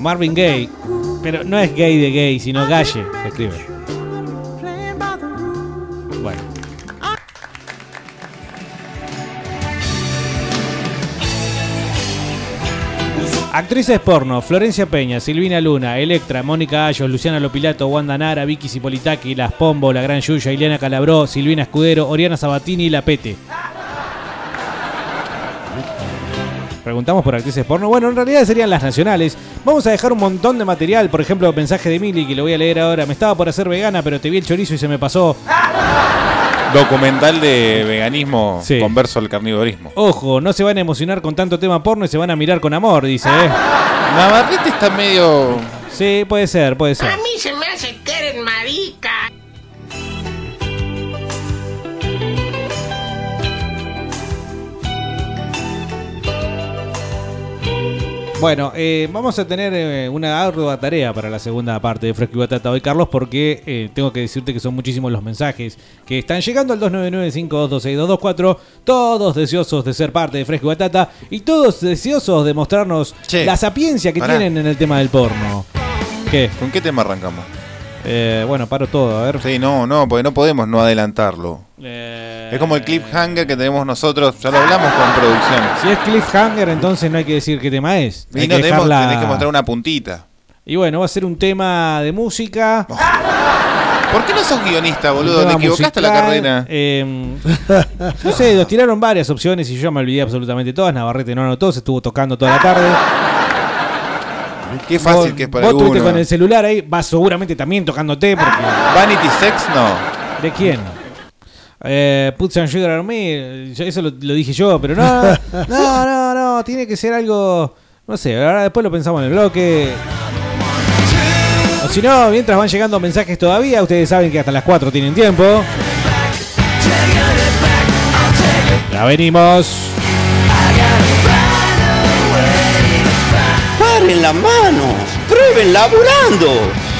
Marvin Gaye. Pero no es gay de gay, sino galle, se escribe. Actrices porno, Florencia Peña, Silvina Luna, Electra, Mónica Ayos, Luciana Lopilato, Wanda Nara, Vicky Cipolitaki, Las Pombo, La Gran Yuya, Ileana Calabró, Silvina Escudero, Oriana Sabatini y La Pete. Preguntamos por actrices porno. Bueno, en realidad serían las nacionales. Vamos a dejar un montón de material. Por ejemplo, mensaje de Mili que lo voy a leer ahora. Me estaba por hacer vegana, pero te vi el chorizo y se me pasó. Documental de veganismo Sí. converso al carnivorismo. Ojo, no se van a emocionar con tanto tema porno y se van a mirar con amor, dice, ¿eh? Navarrete está medio. Sí, puede ser, puede ser. mí se Bueno, eh, vamos a tener eh, una ardua tarea para la segunda parte de Fresco y Batata hoy, Carlos, porque eh, tengo que decirte que son muchísimos los mensajes que están llegando al 299-526-224, todos deseosos de ser parte de Fresco y Batata y todos deseosos de mostrarnos la sapiencia que pará. tienen en el tema del porno. ¿Qué? ¿Con qué tema arrancamos? Eh, bueno, paro todo, a ver. Sí, no, no, porque no podemos no adelantarlo. Es como el cliffhanger que tenemos nosotros, ya lo hablamos con producción. Si es cliffhanger, entonces no hay que decir qué tema es. Y Hay no que tenemos, dejarla- tenés que mostrar una puntita. Y bueno, va a ser un tema de música. ¿Por qué no sos guionista, boludo? ¿Te equivocaste la musical, carrera? eh, no sé, nos tiraron varias opciones y yo me olvidé absolutamente todas. Navarrete no anotó, se estuvo tocando toda la tarde. Qué fácil Vos- que es para Vos estuviste con el celular ahí, vas seguramente también tocándote porque... Vanity Sex no. ¿De quién? Eh, Put some sugar on me, eso lo, lo dije yo, pero no, no, no, no, tiene que ser algo, no sé, ahora después lo pensamos en el bloque. O si no, mientras van llegando mensajes todavía, ustedes saben que hasta las 4 tienen tiempo. Ya venimos. Paren las manos, prueben laburando.